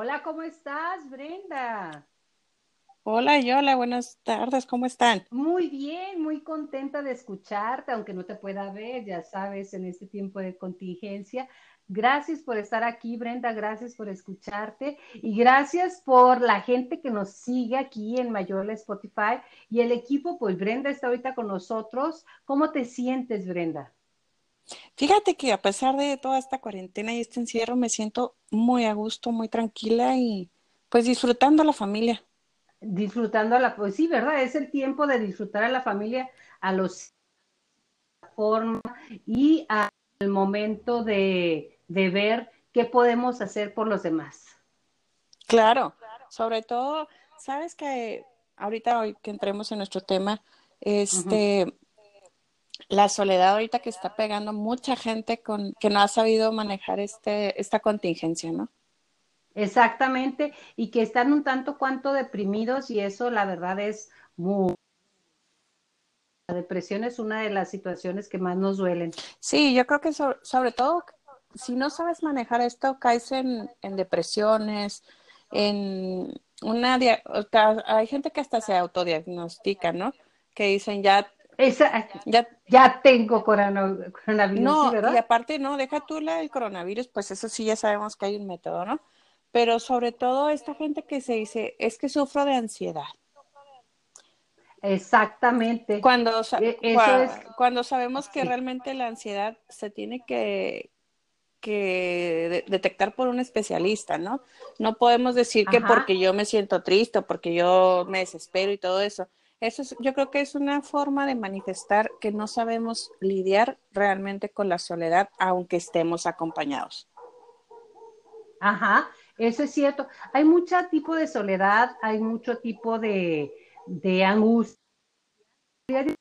Hola, ¿cómo estás, Brenda? Hola, Yola, buenas tardes, ¿cómo están? Muy bien, muy contenta de escucharte, aunque no te pueda ver, ya sabes, en este tiempo de contingencia. Gracias por estar aquí, Brenda, gracias por escucharte y gracias por la gente que nos sigue aquí en Mayorla Spotify y el equipo, pues Brenda está ahorita con nosotros. ¿Cómo te sientes, Brenda? Fíjate que a pesar de toda esta cuarentena y este encierro, me siento muy a gusto, muy tranquila y pues disfrutando a la familia. Disfrutando a la, pues sí, ¿verdad? Es el tiempo de disfrutar a la familia, a los forma y al momento de de ver qué podemos hacer por los demás. Claro, sobre todo, sabes que ahorita hoy que entremos en nuestro tema, este, la soledad ahorita que está pegando mucha gente con que no ha sabido manejar este, esta contingencia, ¿no? Exactamente, y que están un tanto cuanto deprimidos y eso la verdad es muy... La depresión es una de las situaciones que más nos duelen. Sí, yo creo que sobre todo si no sabes manejar esto, caes en, depresiones, en una... Hay gente que hasta se autodiagnostica, ¿no? Que dicen ya... ya, ya tengo coronavirus. No, y aparte, no, deja tú la, el coronavirus, pues eso sí ya sabemos que hay un método, ¿no? Pero sobre todo esta gente que se dice, es que sufro de ansiedad. Exactamente. Cuando, e, cuando sabemos que realmente la ansiedad se tiene que, que detectar por un especialista, ¿no? No podemos decir que porque yo me siento triste o porque yo me desespero y todo eso. Eso es, yo creo que es una forma de manifestar que no sabemos lidiar realmente con la soledad, aunque estemos acompañados. Ajá, eso es cierto. Hay mucho tipo de soledad, hay mucho tipo de, de angustia.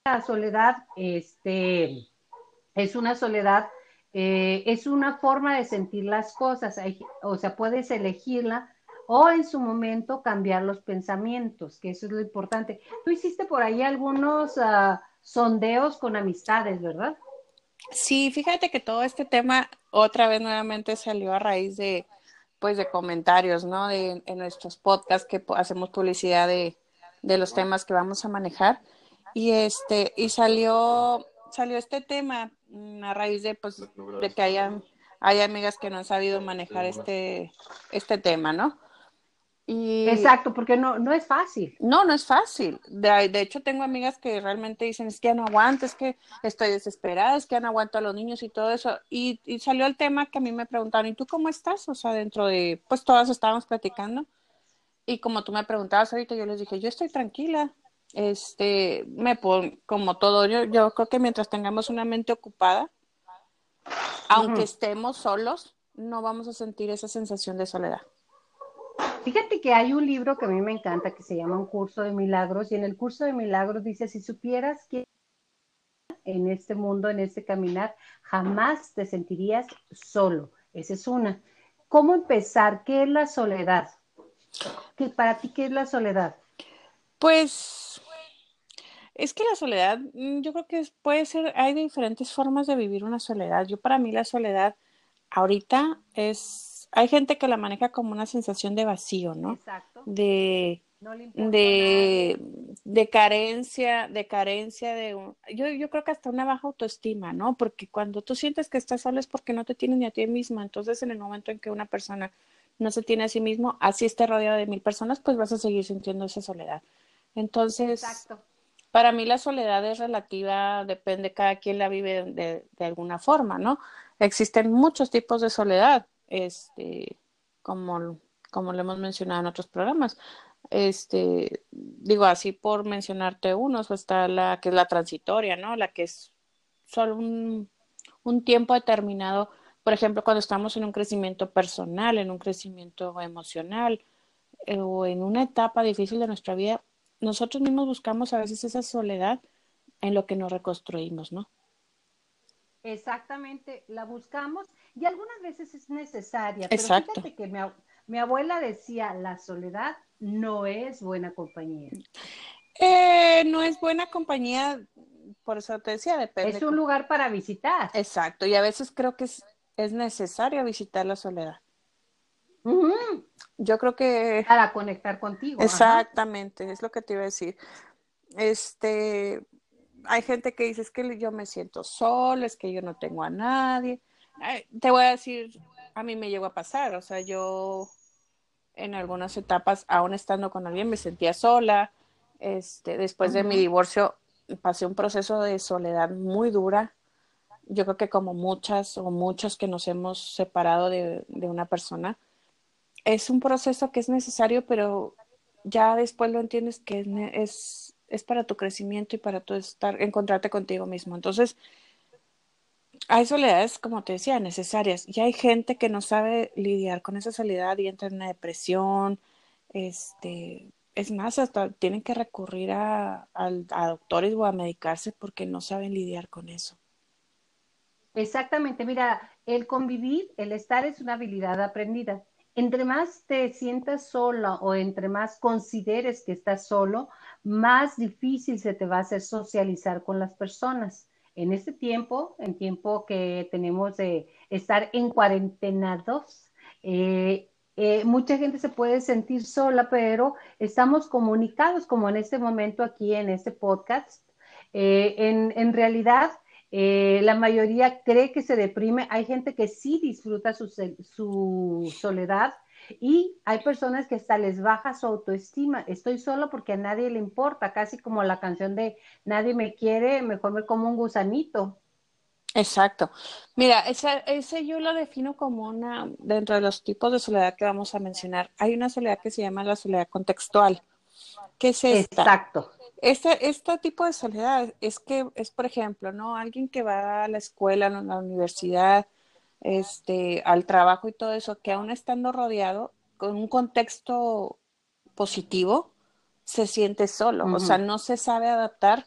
La soledad, este, es una soledad eh, es una forma de sentir las cosas, o sea, puedes elegirla o en su momento cambiar los pensamientos, que eso es lo importante. Tú hiciste por ahí algunos ah, sondeos con amistades, ¿verdad? Sí, fíjate que todo este tema otra vez nuevamente salió a raíz de, pues, de comentarios, ¿no? De, en nuestros podcasts que hacemos publicidad de, de los temas que vamos a manejar. Y este, y salió, salió este tema Mm, a raíz de, pues, de que hayan, hay amigas que no han sabido manejar este, este tema, ¿no? Y... Exacto, porque no, no es fácil. No, no es fácil. De, de, hecho, tengo amigas que realmente dicen, es que ya no aguanto, es que estoy desesperada, es que ya no aguanto a los niños y todo eso. Y, y salió el tema que a mí me preguntaron, ¿y tú cómo estás? O sea, dentro de, pues todas estábamos platicando. Y como tú me preguntabas ahorita, yo les dije, yo estoy tranquila, este, me como todo, yo, yo creo que mientras tengamos una mente ocupada, aunque estemos solos, no vamos a sentir esa sensación de soledad. Fíjate que hay un libro que a mí me encanta que se llama Un curso de milagros y en el curso de milagros dice, si supieras que en este mundo, en este caminar, jamás te sentirías solo. Esa es una. ¿Cómo empezar? ¿Qué es la soledad? ¿Qué, para ti, ¿qué es la soledad? Pues es que la soledad, mm, yo creo que puede ser, hay diferentes formas de vivir una soledad. Yo para mí la soledad ahorita es, hay gente que la maneja como una sensación de vacío, ¿no? Exacto. De, de, de, carencia, de carencia de un, yo, yo creo que hasta una baja autoestima, ¿no? Porque cuando tú sientes que estás solo es porque no te tienes ni a ti misma. Entonces, en el momento en que una persona no se tiene a sí mismo, así esté rodeado de mil personas, pues vas a seguir sintiendo esa soledad. Entonces, para mí la soledad es relativa, depende, cada quien la vive de, de, alguna forma, ¿no? Existen muchos tipos de soledad, este, como, como lo hemos mencionado en otros programas. Este, digo así por mencionarte unos, está la que es la transitoria, ¿no? La que es solo un, un tiempo determinado, por ejemplo, cuando estamos en un crecimiento personal, en un crecimiento emocional, eh, o en una etapa difícil de nuestra vida, nosotros mismos buscamos a veces esa soledad en lo que nos reconstruimos, ¿no? Exactamente, la buscamos y algunas veces es necesaria. Pero fíjate que mi, abuela decía, la soledad no es buena compañía. Eh, no es buena compañía, por eso te decía, depende. Es un lugar para visitar. Exacto, y a veces creo que es, es necesario visitar la soledad. Yo creo que... Para conectar contigo. Exactamente, es lo que te iba a decir. Este, hay gente que dice, es que yo me siento sola, es que yo no tengo a nadie. te voy a decir, a mí me llegó a pasar, o sea, yo en algunas etapas, aún estando con alguien, me sentía sola. Este, después de mi divorcio, pasé un proceso de soledad muy dura. Yo creo que como muchas o muchos que nos hemos separado de, de una persona, es un proceso que es necesario, pero ya después lo entiendes que es, es, para tu crecimiento y para tu estar, encontrarte contigo mismo. Entonces, hay soledades, como te decía, necesarias. Y hay gente que no sabe lidiar con esa soledad y entra en una depresión. Este, es más, hasta tienen que recurrir a, a doctores o a medicarse porque no saben lidiar con eso. Exactamente, mira, el convivir, el estar es una habilidad aprendida entre más te sientas sola o entre más consideres que estás solo, más difícil se te va a hacer socializar con las personas. En este tiempo, en tiempo que tenemos de estar en cuarentenados, eh, eh, mucha gente se puede sentir sola, pero estamos comunicados como en este momento aquí en este podcast. Eh, en, en realidad, eh, la mayoría cree que se deprime. Hay gente que sí disfruta su, su, soledad y hay personas que hasta les baja su autoestima. Estoy solo porque a nadie le importa, casi como la canción de Nadie me quiere, mejor me como un gusanito. Exacto. Mira, ese, ese yo lo defino como una, dentro de los tipos de soledad que vamos a mencionar, hay una soledad que se llama la soledad contextual. ¿Qué es esta? Exacto. Este, este tipo de soledad es que es, por ejemplo, ¿no? Alguien que va a la escuela, a la universidad, este, al trabajo y todo eso, que aún estando rodeado con un contexto positivo, se siente solo, o sea, no se sabe adaptar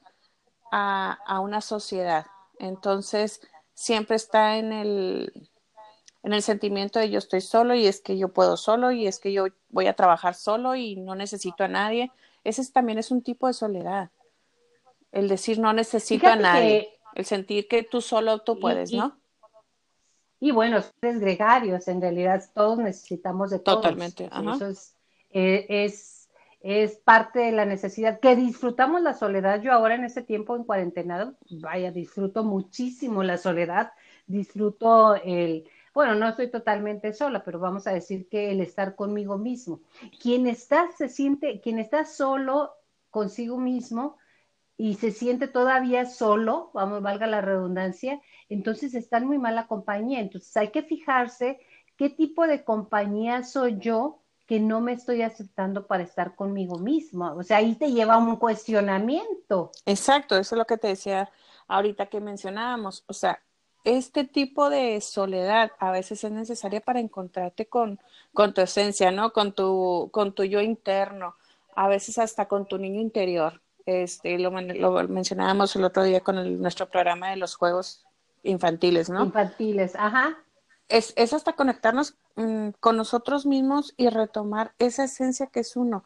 a, a, una sociedad. Entonces, siempre está en el, en el sentimiento de yo estoy solo y es que yo puedo solo y es que yo voy a trabajar solo y no necesito a nadie. Ese también es un tipo de soledad. El decir no necesito a nadie. el sentir que tú solo tú puedes, ¿no? Y bueno, son gregarios, en realidad todos necesitamos de todos. Totalmente. Eso es, eh, es, es, parte de la necesidad, que disfrutamos la soledad. Yo ahora en este tiempo en cuarentena, vaya, disfruto muchísimo la soledad, disfruto el, bueno, no estoy totalmente sola, pero vamos a decir que el estar conmigo mismo. Quien está, se siente, quien está solo consigo mismo y se siente todavía solo, vamos, valga la redundancia, entonces está en muy mala compañía. Entonces hay que fijarse qué tipo de compañía soy yo que no me estoy aceptando para estar conmigo mismo. O sea, ahí te lleva un cuestionamiento. Exacto, eso es lo que te decía ahorita que mencionábamos. O sea, este tipo de soledad a veces es necesaria para encontrarte con, con tu esencia, ¿no? Con tu, con tu yo interno, a veces hasta con tu niño interior. Este, lo, lo mencionábamos el otro día con el, nuestro programa de los juegos infantiles, ¿no? Infantiles, ajá. Es, es hasta conectarnos mm, con nosotros mismos y retomar esa esencia que es uno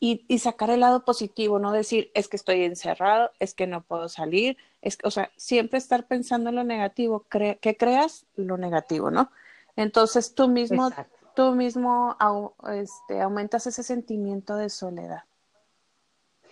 y, y, sacar el lado positivo, no decir es que estoy encerrado, es que no puedo salir, es, o sea, siempre estar pensando en lo negativo, que creas lo negativo, ¿no? Entonces tú mismo, tú mismo este, aumentas ese sentimiento de soledad.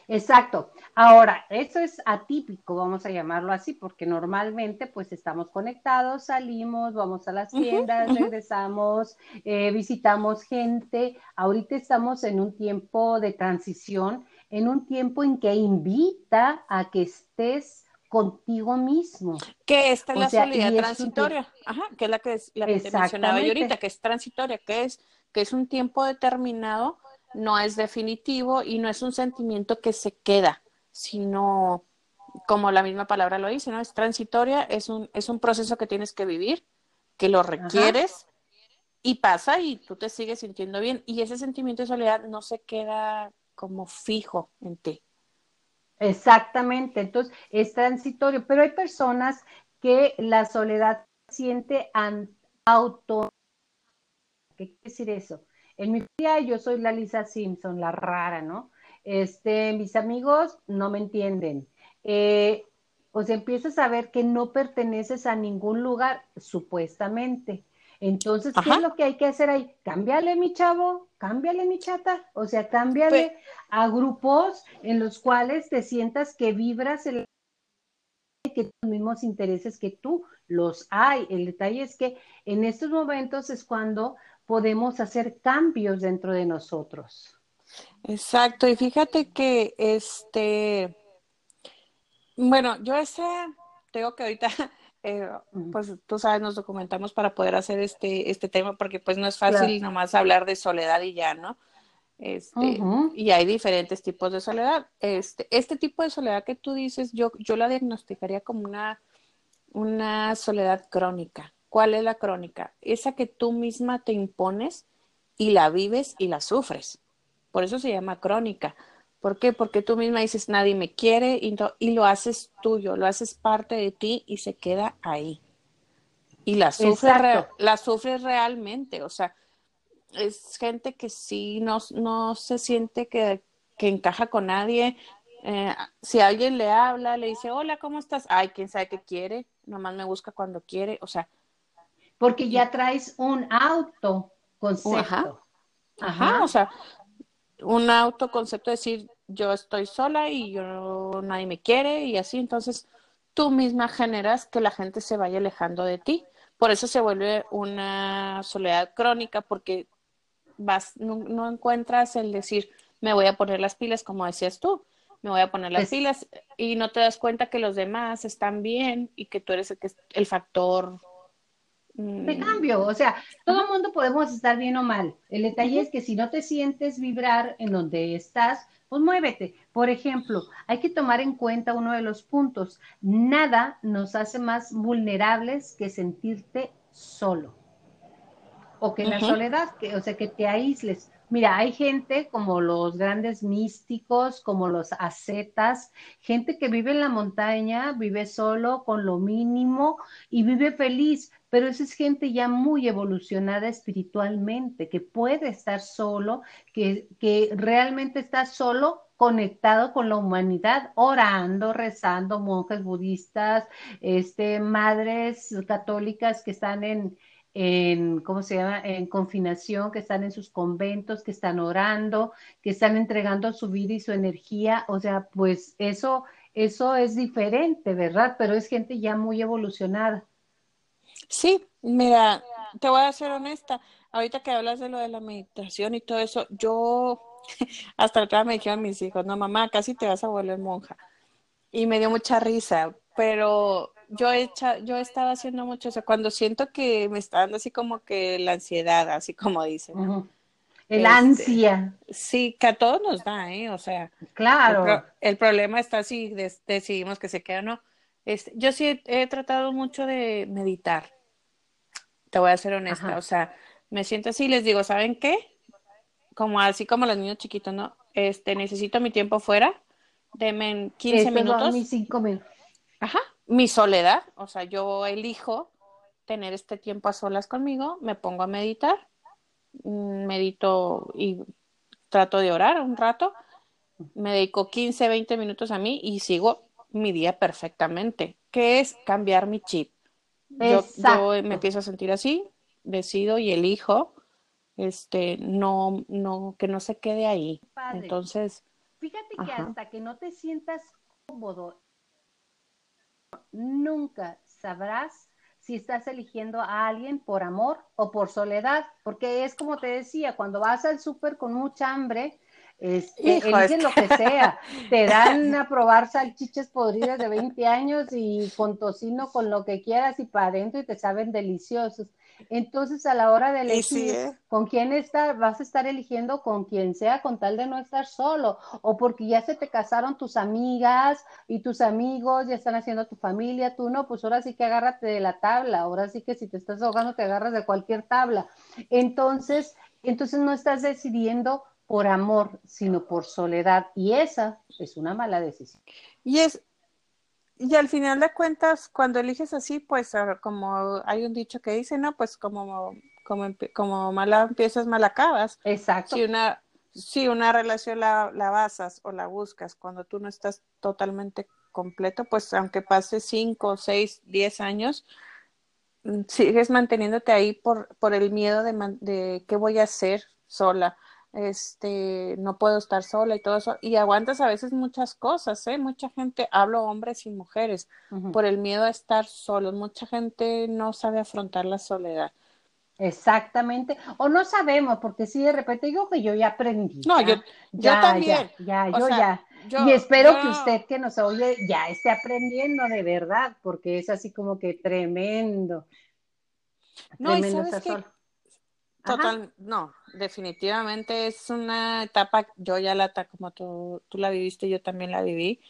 Exacto. Ahora, eso es atípico, vamos a llamarlo así, porque normalmente pues estamos conectados, salimos, vamos a las tiendas, regresamos, eh, visitamos gente. Ahorita estamos en un tiempo de transición, en un tiempo en que invita a que estés contigo mismo. Que esta es la soledad transitoria, Ajá, que es la que, la que te mencionaba yo ahorita, que es transitoria, que es, que es un tiempo determinado no es definitivo y no es un sentimiento que se queda, sino como la misma palabra lo dice, ¿no? Es transitoria, es un, es un proceso que tienes que vivir, que lo requieres y pasa y tú te sigues sintiendo bien y ese sentimiento de soledad no se queda como fijo en ti. Exactamente, entonces es transitorio, pero hay personas que la soledad siente auto. ¿Qué quiere decir eso? En mi familia yo soy la Lisa Simpson, la rara, ¿no? Este, mis amigos no me entienden. Eh, o sea, empiezas a ver que no perteneces a ningún lugar, supuestamente. Entonces, ¿qué es lo que hay que hacer ahí? Cámbiale, mi chavo, cámbiale, mi chata. O sea, cámbiale pues a grupos en los cuales te sientas que vibras el que los mismos intereses que tú los hay. El detalle es que en estos momentos es cuando podemos hacer cambios dentro de nosotros. Exacto, y fíjate que este, bueno, yo ese, tengo que ahorita, eh, pues tú sabes, nos documentamos para poder hacer este, este tema, porque pues no es fácil nomás hablar de soledad y ya, ¿no? Este, Y hay diferentes tipos de soledad. Este, este tipo de soledad que tú dices, yo, yo la diagnosticaría como una, una soledad crónica. ¿Cuál es la crónica? Esa que tú misma te impones y la vives y la sufres. Por eso se llama crónica. ¿Por qué? Porque tú misma dices, nadie me quiere y, y lo haces tuyo, lo haces parte de ti y se queda ahí. Y la sufres, la sufres realmente. O sea, es gente que sí no, no se siente que, que encaja con nadie. Eh, si alguien le habla, le dice, hola, ¿cómo estás? Ay, quién sabe qué quiere, nomás me busca cuando quiere, o sea. Porque ya traes un autoconcepto. Ajá, ajá, o sea, un autoconcepto de decir, yo estoy sola y yo nadie me quiere y así, entonces tú misma generas que la gente se vaya alejando de ti. Por eso se vuelve una soledad crónica, porque vas, no, encuentras el decir, me voy a poner las pilas, como decías tú, me voy a poner las pilas y no te das cuenta que los demás están bien y que tú eres el, que, el factor de mm, cambio. O sea, todo el mundo podemos estar bien o mal. El detalle es que si no te sientes vibrar en donde estás, pues muévete. Por ejemplo, hay que tomar en cuenta uno de los puntos. Nada nos hace más vulnerables que sentirte solo o que la soledad, que, o sea, que te aísles. Mira, hay gente como los grandes místicos, como los ascetas, gente que vive en la montaña, vive solo con lo mínimo y vive feliz, pero esa es gente ya muy evolucionada espiritualmente, que puede estar solo, que, que realmente está solo conectado con la humanidad, orando, rezando, monjes budistas, este, madres católicas que están en, en, ¿cómo se llama?, en confinación, que están en sus conventos, que están orando, que están entregando su vida y su energía. O sea, pues eso, eso es diferente, ¿verdad? Pero es gente ya muy evolucionada. Sí, mira, te voy a ser honesta. Ahorita que hablas de lo de la meditación y todo eso, yo hasta acá me dijeron mis hijos, no mamá, casi te vas a volver monja. Y me dio mucha risa, pero yo he, yo he estado haciendo mucho, o sea, cuando siento que me está dando así como que la ansiedad, así como dicen. El este, ansia. Sí, que a todos nos da, ¿eh? O sea. Claro. El, problema está si decidimos que se queda o no. Este, yo sí he, tratado mucho de meditar. Te voy a ser honesta. O sea, me siento así y les digo, ¿saben qué? Como así como los niños chiquitos, ¿no? Este, necesito mi tiempo fuera. Denme 15 minutos. Mis cinco minutos. Ajá mi soledad, o sea, yo elijo tener este tiempo a solas conmigo, me pongo a meditar, mm, medito y trato de orar un rato, me dedico 15, 20 minutos a mí y sigo mi día perfectamente, que es cambiar mi chip. Yo, me empiezo a sentir así, decido y elijo este no no que no se quede ahí. Entonces, fíjate que hasta que no te sientas cómodo nunca sabrás si estás eligiendo a alguien por amor o por soledad, porque es como te decía, cuando vas al súper con mucha hambre, este, eligen lo que sea, te dan a probar salchiches podridas de 20 años y con tocino, con lo que quieras y para adentro y te saben deliciosos. Entonces, a la hora de elegir ¿eh? con quién estar, vas a estar eligiendo con quien sea, con tal de no estar solo, o porque ya se te casaron tus amigas y tus amigos, ya están haciendo tu familia, tú no, pues ahora sí que agárrate de la tabla, ahora sí que si te estás ahogando te agarras de cualquier tabla. Entonces, entonces no estás decidiendo por amor, sino por soledad, y esa es una mala decisión. Y es, y al final de cuentas, cuando eliges así, pues como hay un dicho que dice, ¿no? Pues como, como, como mala empiezas, mal acabas. Exacto. Si una, si una relación la, la basas o la buscas cuando tú no estás totalmente completo, pues aunque pase cinco, seis, diez años, mm, sigues manteniéndote ahí por, por el miedo de, de qué voy a hacer sola, este, no puedo estar sola y todo eso, y aguantas a veces muchas cosas, ¿eh? Mucha gente, hablo hombres y mujeres, por el miedo a estar solos, mucha gente no sabe afrontar la soledad. Exactamente, o no sabemos, porque si de repente digo que yo ya aprendí. No, yo, ya, también. Ya, yo ya. y espero que usted que nos oye ya esté aprendiendo de verdad, porque es así como que tremendo. No, tremendo y sabes que, total, no, definitivamente es una etapa, yo ya la, como tú, tú la viviste, yo también la viví,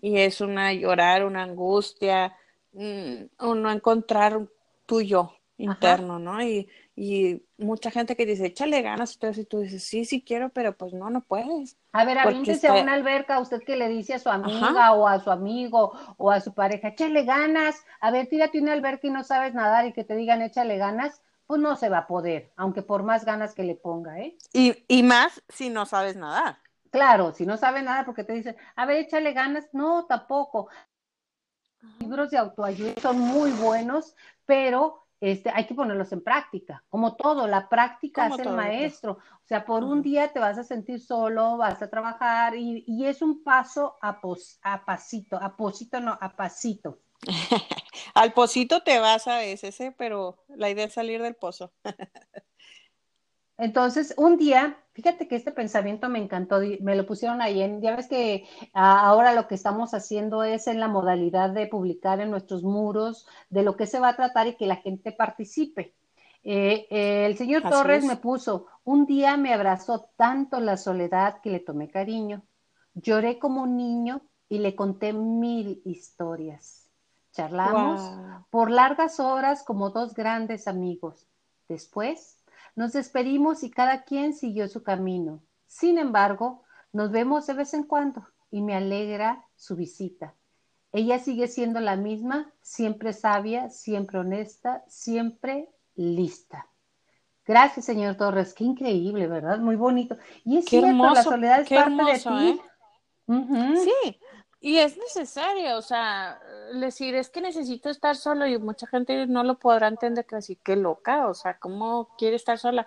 y es una llorar, una angustia, un mm, no encontrar tuyo interno, ¿no? Y, y mucha gente que dice, échale ganas, y tú dices, sí, sí quiero, pero pues no, no puedes. A ver, aviéntese a una alberca, usted que le dice a su amiga o a su amigo o a su pareja, échale ganas, a ver, tírate una alberca y no sabes nadar y que te digan, échale ganas, pues no se va a poder, aunque por más ganas que le ponga, ¿eh? Y, y más si no sabes nadar. Claro, si no sabes nada porque te dicen, a ver, échale ganas, no, tampoco. libros de autoayuda son muy buenos, pero este, hay que ponerlos en práctica, como todo, la práctica es el maestro. O sea, por un día te vas a sentir solo, vas a trabajar y, y es un paso a, pos, a pasito, a posito no, a pasito. Al pocito te vas a veces, ¿eh? pero la idea es salir del pozo. Entonces, un día, fíjate que este pensamiento me encantó, me lo pusieron ahí en, ya ves que ahora lo que estamos haciendo es en la modalidad de publicar en nuestros muros de lo que se va a tratar y que la gente participe. Eh, eh, el señor Torres me puso, un día me abrazó tanto la soledad que le tomé cariño. Lloré como un niño y le conté mil historias. Charlamos por largas horas como dos grandes amigos. Después nos despedimos y cada quien siguió su camino. Sin embargo, nos vemos de vez en cuando y me alegra su visita. Ella sigue siendo la misma, siempre sabia, siempre honesta, siempre lista. Gracias, señor Torres. Qué increíble, ¿verdad? Muy bonito. Y es cierto, la soledad es parte de ti. ¿eh? Sí, y es necesario, o sea, decir, es que necesito estar solo y mucha gente no lo podrá entender que así, qué loca, o sea, ¿cómo quiere estar sola?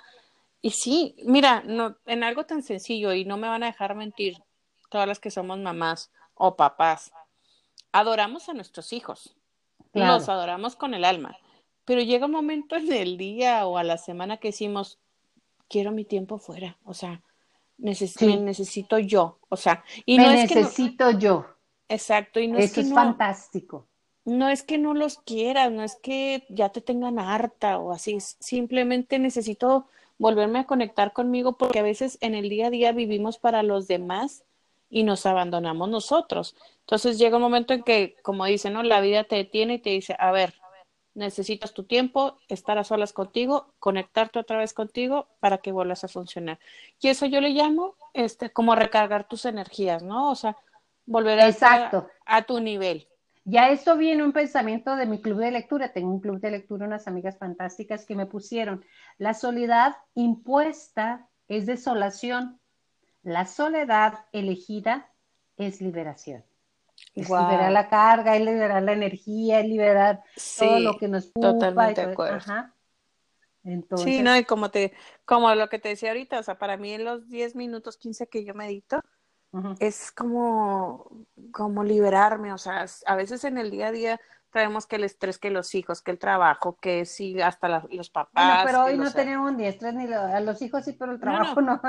Y sí, mira, no, en algo tan sencillo y no me van a dejar mentir todas las que somos mamás o papás, adoramos a nuestros hijos, los adoramos con el alma, pero llega un momento en el día o a la semana que decimos, quiero mi tiempo fuera, o sea, necesito yo, o sea, y no es necesito yo Exacto, y no es que es fantástico. No es que no los quieras, no es que ya te tengan harta o así, simplemente necesito volverme a conectar conmigo porque a veces en el día a día vivimos para los demás y nos abandonamos nosotros. Entonces llega un momento en que, como dicen, ¿no? La vida te detiene y te dice, a ver, necesitas tu tiempo, estar a solas contigo, conectarte otra vez contigo para que vuelvas a funcionar. Y eso yo le llamo, este, como recargar tus energías, ¿no? O sea, volver a, Exacto. a tu nivel. Ya esto viene un pensamiento de mi club de lectura. Tengo un club de lectura, unas amigas fantásticas que me pusieron. La soledad impuesta es desolación. La soledad elegida es liberación. Es liberar la carga, es liberar la energía, es liberar todo lo que nos ocupa. Totalmente de acuerdo. Entonces... Sí, no, y como, te, como lo que te decía ahorita, o sea, para mí en los 10 minutos, 15 que yo medito, es como, como liberarme, o sea, a veces en el día a día traemos que el estrés, que los hijos, que el trabajo, que sí, hasta los papás. pero hoy no tenemos ni estrés ni a los hijos sí, pero el trabajo no.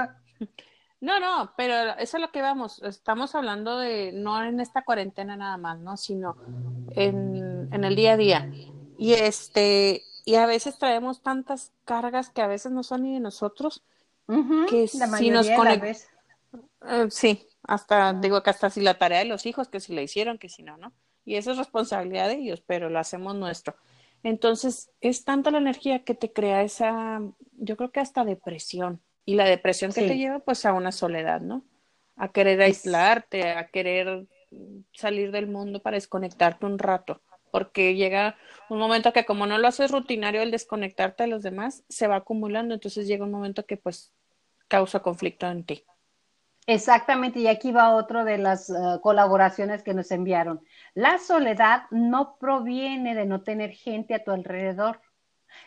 No, no, pero eso es lo que vamos. Estamos hablando de no en esta cuarentena nada más, ¿no? Sino en, en el día a día. Y este, y a veces traemos tantas cargas que a veces no son ni de nosotros, que si nos conectamos. Eh, sí, hasta, digo que hasta si la tarea de los hijos, que si la hicieron, que si no, ¿no? Y eso es responsabilidad de ellos, pero lo hacemos nuestro. Entonces, es tanta la energía que te crea esa, yo creo que hasta depresión. Y la depresión que te lleva pues a una soledad, ¿no? A querer aislarte, a querer salir del mundo para desconectarte un rato. Porque llega un momento que como no lo haces rutinario el desconectarte de los demás, se va acumulando. Entonces llega un momento que pues causa conflicto en ti. Exactamente, y aquí va otro de las eh, colaboraciones que nos enviaron. La soledad no proviene de no tener gente a tu alrededor,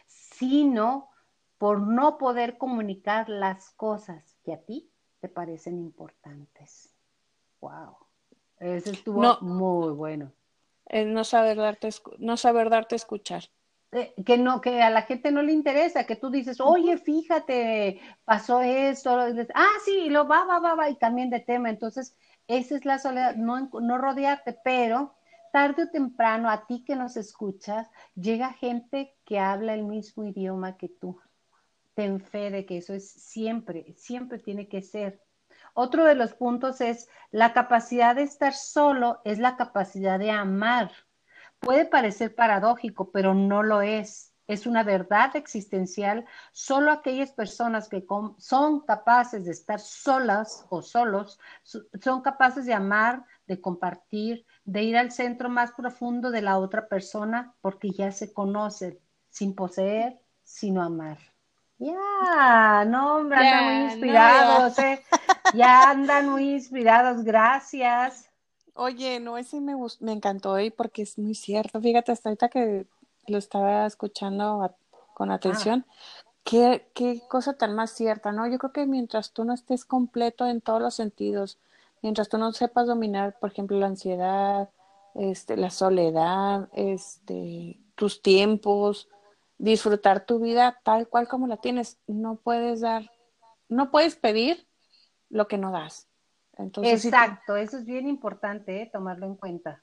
sino por no poder comunicar las cosas que a ti te parecen importantes. Wow. Ese estuvo muy bueno. no saber darte, no saber darte escuchar. Eh, que no, que a la gente no le interesa, que tú dices, oye, fíjate, pasó esto, ah, sí, lo va, va, va, va, y también de tema. Entonces, esa es la soledad, no, no rodearte, pero tarde o temprano a ti que nos escuchas, llega gente que habla el mismo idioma que tú. Ten fe de que eso es siempre, siempre tiene que ser. Otro de los puntos es la capacidad de estar solo, es la capacidad de amar. Puede parecer paradójico, pero no lo es. Es una verdad existencial. Solo aquellas personas que son capaces de estar solas o solos son capaces de amar, de compartir, de ir al centro más profundo de la otra persona porque ya se conocen, sin poseer, sino amar. Ya, no, hombre, andan muy inspirados, ¿eh? Ya andan muy inspirados, gracias. Oye, no, ese me, me encantó y porque es muy cierto. Fíjate, hasta ahorita que lo estaba escuchando con ah. atención, qué, qué cosa tan más cierta, ¿no? Yo creo que mientras tú no estés completo en todos los sentidos, mientras tú no sepas dominar, por ejemplo, la ansiedad, este, la soledad, este, tus tiempos, disfrutar tu vida tal cual como la tienes, no puedes dar, no puedes pedir lo que no das. Exacto, eso es bien importante, ¿eh? tomarlo en cuenta.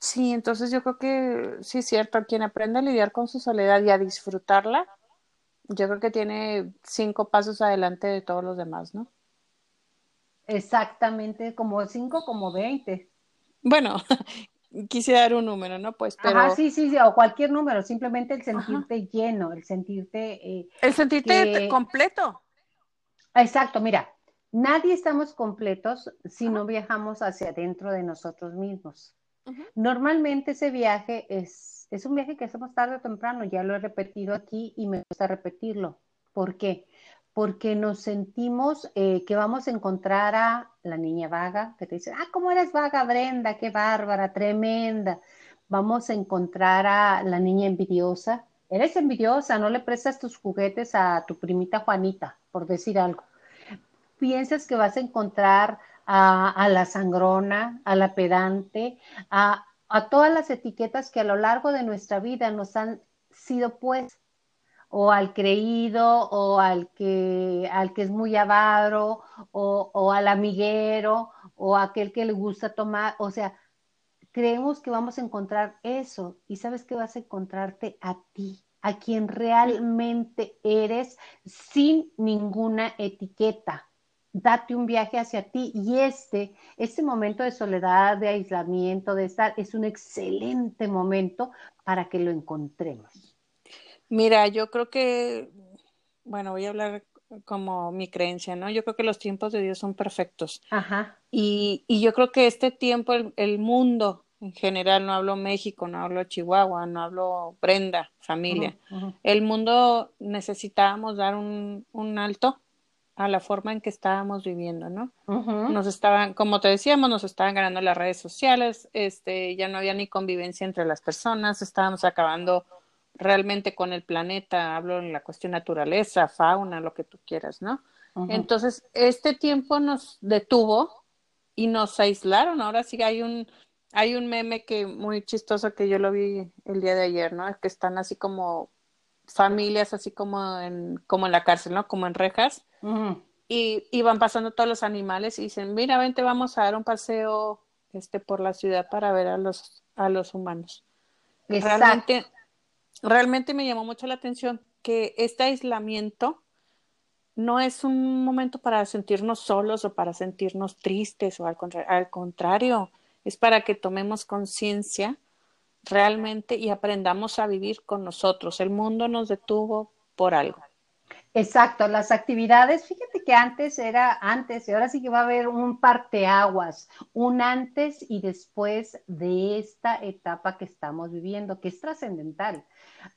Sí, entonces yo creo que sí es cierto, quien aprende a lidiar con su soledad y a disfrutarla, yo creo que tiene cinco pasos adelante de todos los demás, ¿no? Exactamente, como cinco, como veinte. Bueno, quise dar un número, ¿no? Pues, pero... sí, sí, sí, o cualquier número, simplemente el sentirte lleno, el sentirte... Eh, el sentirte completo. Exacto, mira, Nadie estamos completos si no viajamos hacia adentro de nosotros mismos. Normalmente ese viaje es, es un viaje que hacemos tarde o temprano, ya lo he repetido aquí y me gusta repetirlo. ¿Por qué? Porque nos sentimos eh, que vamos a encontrar a la niña vaga, que te dice, ah, ¿cómo eres vaga, Brenda? Qué bárbara, tremenda. Vamos a encontrar a la niña envidiosa. Eres envidiosa, no le prestas tus juguetes a tu primita Juanita, por decir algo piensas que vas a encontrar a, la sangrona, a la pedante, a, todas las etiquetas que a lo largo de nuestra vida nos han sido puestas, o al creído, o al que, al que es muy avaro, o, o al amiguero, o aquel que le gusta tomar, o sea, creemos que vamos a encontrar eso. Y sabes que vas a encontrarte a ti, a quien realmente eres sin ninguna etiqueta date un viaje hacia ti y este, este momento de soledad, de aislamiento, de estar, es un excelente momento para que lo encontremos. Mira, yo creo que, bueno, voy a hablar como mi creencia, ¿no? Yo creo que los tiempos de Dios son perfectos. Ajá. Y, y yo creo que este tiempo, el, mundo en general, no hablo México, no hablo Chihuahua, no hablo Brenda, familia, el mundo necesitábamos dar un, un alto a la forma en que estábamos viviendo, ¿no? Nos estaban, como te decíamos, nos estaban ganando las redes sociales, este, ya no había ni convivencia entre las personas, estábamos acabando realmente con el planeta, hablo en la cuestión naturaleza, fauna, lo que tú quieras, ¿no? Entonces, este tiempo nos detuvo y nos aislaron. Ahora sí hay un, hay un meme que muy chistoso que yo lo vi el día de ayer, ¿no? Que están así como familias así como en, como en la cárcel, ¿no? Como en rejas. Y, van pasando todos los animales y dicen, mira, vente, vamos a dar un paseo este, por la ciudad para ver a los, a los humanos. Realmente, realmente me llamó mucho la atención que este aislamiento no es un momento para sentirnos solos o para sentirnos tristes o al, al contrario, es para que tomemos conciencia realmente y aprendamos a vivir con nosotros. El mundo nos detuvo por algo. Exacto, las actividades, fíjate que antes era antes y ahora sí que va a haber un parteaguas, un antes y después de esta etapa que estamos viviendo, que es trascendental.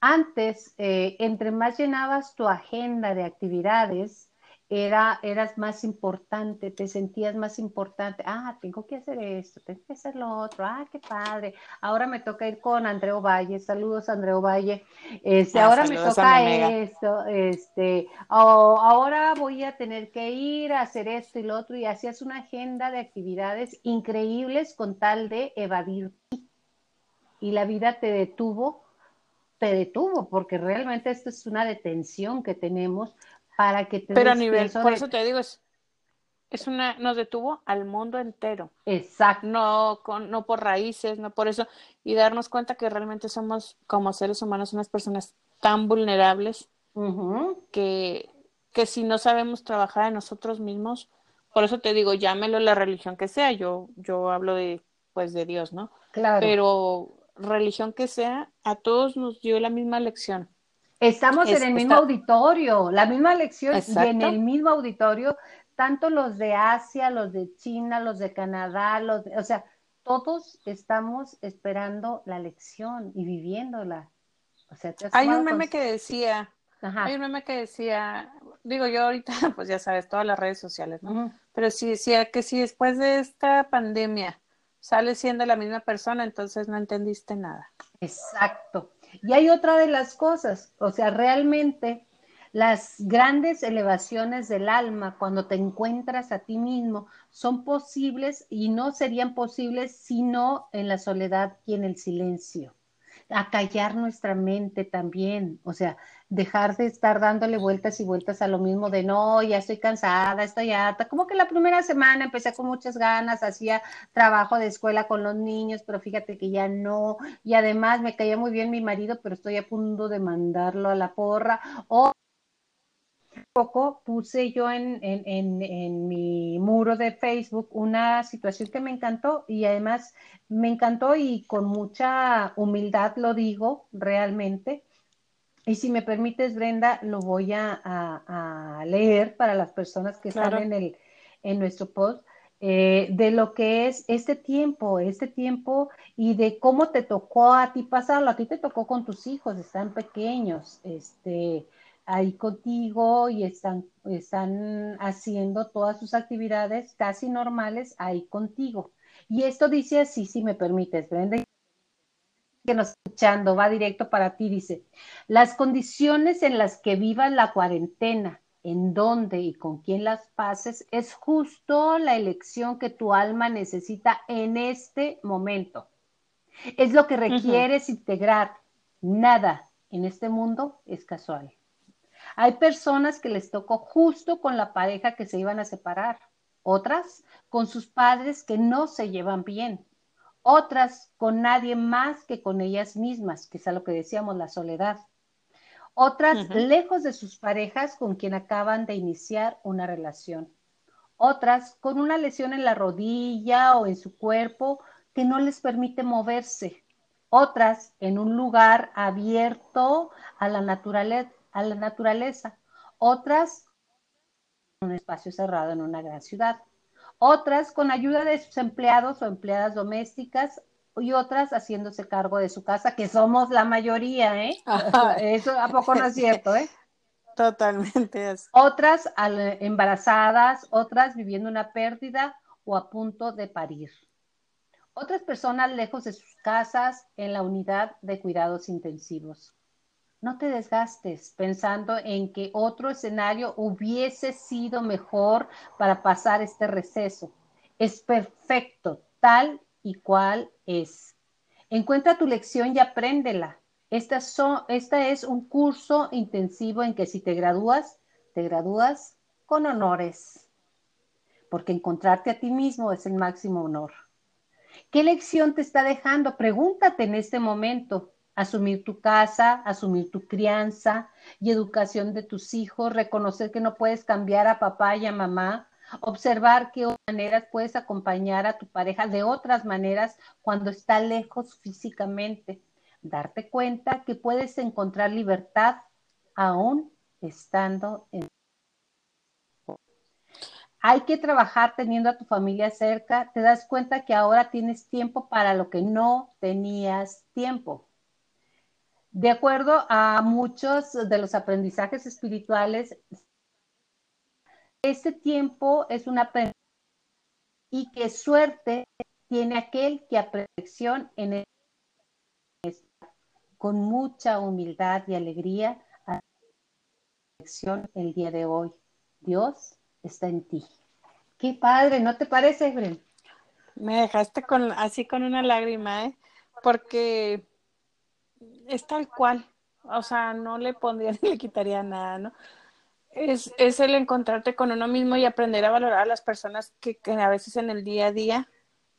Antes, eh, entre más llenabas tu agenda de actividades, era, eras más importante, te sentías más importante. Ah, tengo que hacer esto, tengo que hacer lo otro. Ah, qué padre. Ahora me toca ir con Andreo Valle. Saludos, Andreo Valle. Este, ah, ahora me toca esto, este, ahora voy a tener que ir a hacer esto y lo otro. Y hacías una agenda de actividades increíbles con tal de evadir. Y la vida te detuvo te detuvo, porque realmente esto es una detención que tenemos para que te Pero a nivel, por eso te digo, es, es una, nos detuvo al mundo entero. Exacto. No, con, no por raíces, no por eso, y darnos cuenta que realmente somos como seres humanos unas personas tan vulnerables que, que si no sabemos trabajar en nosotros mismos, por eso te digo, llámelo la religión que sea, yo, yo hablo de, pues, de Dios, ¿no? Claro. Pero religión que sea, a todos nos dio la misma lección. Estamos en el mismo auditorio, la misma lección y en el mismo auditorio, tanto los de Asia, los de China, los de Canadá, los o sea, todos estamos esperando la lección y viviéndola. O sea, hay un meme que decía, hay un meme que decía, digo yo ahorita, pues ya sabes, todas las redes sociales, ¿no? Pero sí decía que si después de esta pandemia sales siendo la misma persona, entonces no entendiste nada. Exacto. Y hay otra de las cosas, o sea, realmente las grandes elevaciones del alma cuando te encuentras a ti mismo son posibles y no serían posibles sino en la soledad y en el silencio. A callar nuestra mente también, o sea, dejar de estar dándole vueltas y vueltas a lo mismo de no, ya estoy cansada, estoy harta. Como que la primera semana empecé con muchas ganas, hacía trabajo de escuela con los niños, pero fíjate que ya no. Y además me caía muy bien mi marido, pero estoy a punto de mandarlo a la porra. O poco puse yo en, en, en, en, mi muro de Facebook una situación que me encantó y además me encantó y con mucha humildad lo digo realmente y si me permites, Brenda, lo voy a, leer para las personas que están en, el, en nuestro post. Eh, de lo que es este tiempo, este tiempo y de cómo te tocó a ti pasarlo. A ti te tocó con tus hijos, están pequeños, este, ahí contigo y están, están haciendo todas sus actividades casi normales ahí contigo. Y esto dice así, si me permites, Brenda que nos escuchando, va directo para ti, dice, las condiciones en las que vivas la cuarentena, en dónde y con quién las pases, es justo la elección que tu alma necesita en este momento. Es lo que requieres integrar. Nada en este mundo es casual. Hay personas que les tocó justo con la pareja que se iban a separar, otras con sus padres que no se llevan bien, otras con nadie más que con ellas mismas, que es a lo que decíamos, la soledad. Otras lejos de sus parejas con quien acaban de iniciar una relación. Otras con una lesión en la rodilla o en su cuerpo que no les permite moverse. Otras en un lugar abierto a la, naturaleza, a la naturaleza. Otras en un espacio cerrado en una gran ciudad otras con ayuda de sus empleados o empleadas domésticas y otras haciéndose cargo de su casa, que somos la mayoría, ¿eh? Eso a poco no es cierto, ¿eh? Totalmente. Otras embarazadas, otras viviendo una pérdida o a punto de parir. Otras personas lejos de sus casas en la unidad de cuidados intensivos. No te desgastes pensando en que otro escenario hubiese sido mejor para pasar este receso. Es perfecto, tal y cual es. Encuentra tu lección y apréndela. Esta, esta es un curso intensivo en que si te gradúas, te gradúas con honores. Porque encontrarte a ti mismo es el máximo honor. ¿Qué lección te está dejando? Pregúntate en este momento asumir tu casa, asumir tu crianza y educación de tus hijos, reconocer que no puedes cambiar a papá y a mamá, observar qué maneras puedes acompañar a tu pareja de otras maneras cuando está lejos físicamente, darte cuenta que puedes encontrar libertad aún estando en... Hay que trabajar teniendo a tu familia cerca, te das cuenta que ahora tienes tiempo para lo que no tenías tiempo. De acuerdo a muchos de los aprendizajes espirituales, este tiempo es una y que suerte tiene aquel que a perfección en el con mucha humildad y alegría a el día de hoy. Dios está en ti. Qué padre, ¿no te parece, Bren? Me dejaste con así con una lágrima, ¿eh? Porque es tal cual. O sea, no le pondría ni le quitaría nada, ¿no? Es, es el encontrarte con uno mismo y aprender a valorar a las personas que, que a veces en el día a día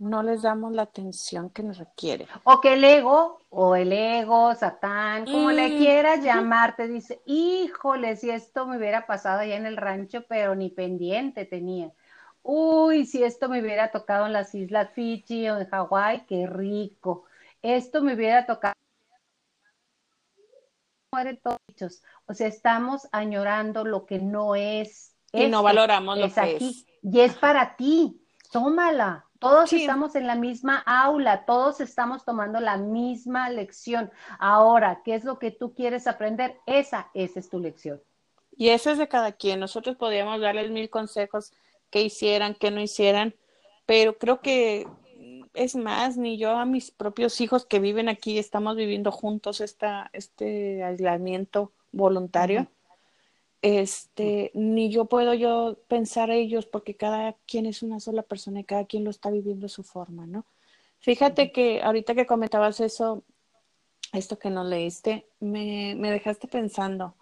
no les damos la atención que nos requiere. O que el ego, o el ego, Satán, como le quieras llamar, te dice, híjole, si esto me hubiera pasado allá en el rancho, pero ni pendiente tenía. Uy, si esto me hubiera tocado en las Islas Fiji o en Hawái, qué rico. Esto me hubiera tocado. O sea, estamos añorando lo que no es. Y no valoramos lo que es. Y es para ti. Tómala, todos estamos en la misma aula, todos estamos tomando la misma lección. Ahora, ¿qué es lo que tú quieres aprender? Esa, esa es tu lección. Y eso es de cada quien. Nosotros podríamos darles mil consejos que hicieran, que no hicieran, pero creo que es más, ni yo a mis propios hijos que viven aquí estamos viviendo juntos esta, este aislamiento voluntario. Este, ni yo puedo yo pensar ellos porque cada quien es una sola persona y cada quien lo está viviendo a su forma, ¿no? Fíjate que ahorita que comentabas eso, esto que nos leíste, me, me dejaste pensando,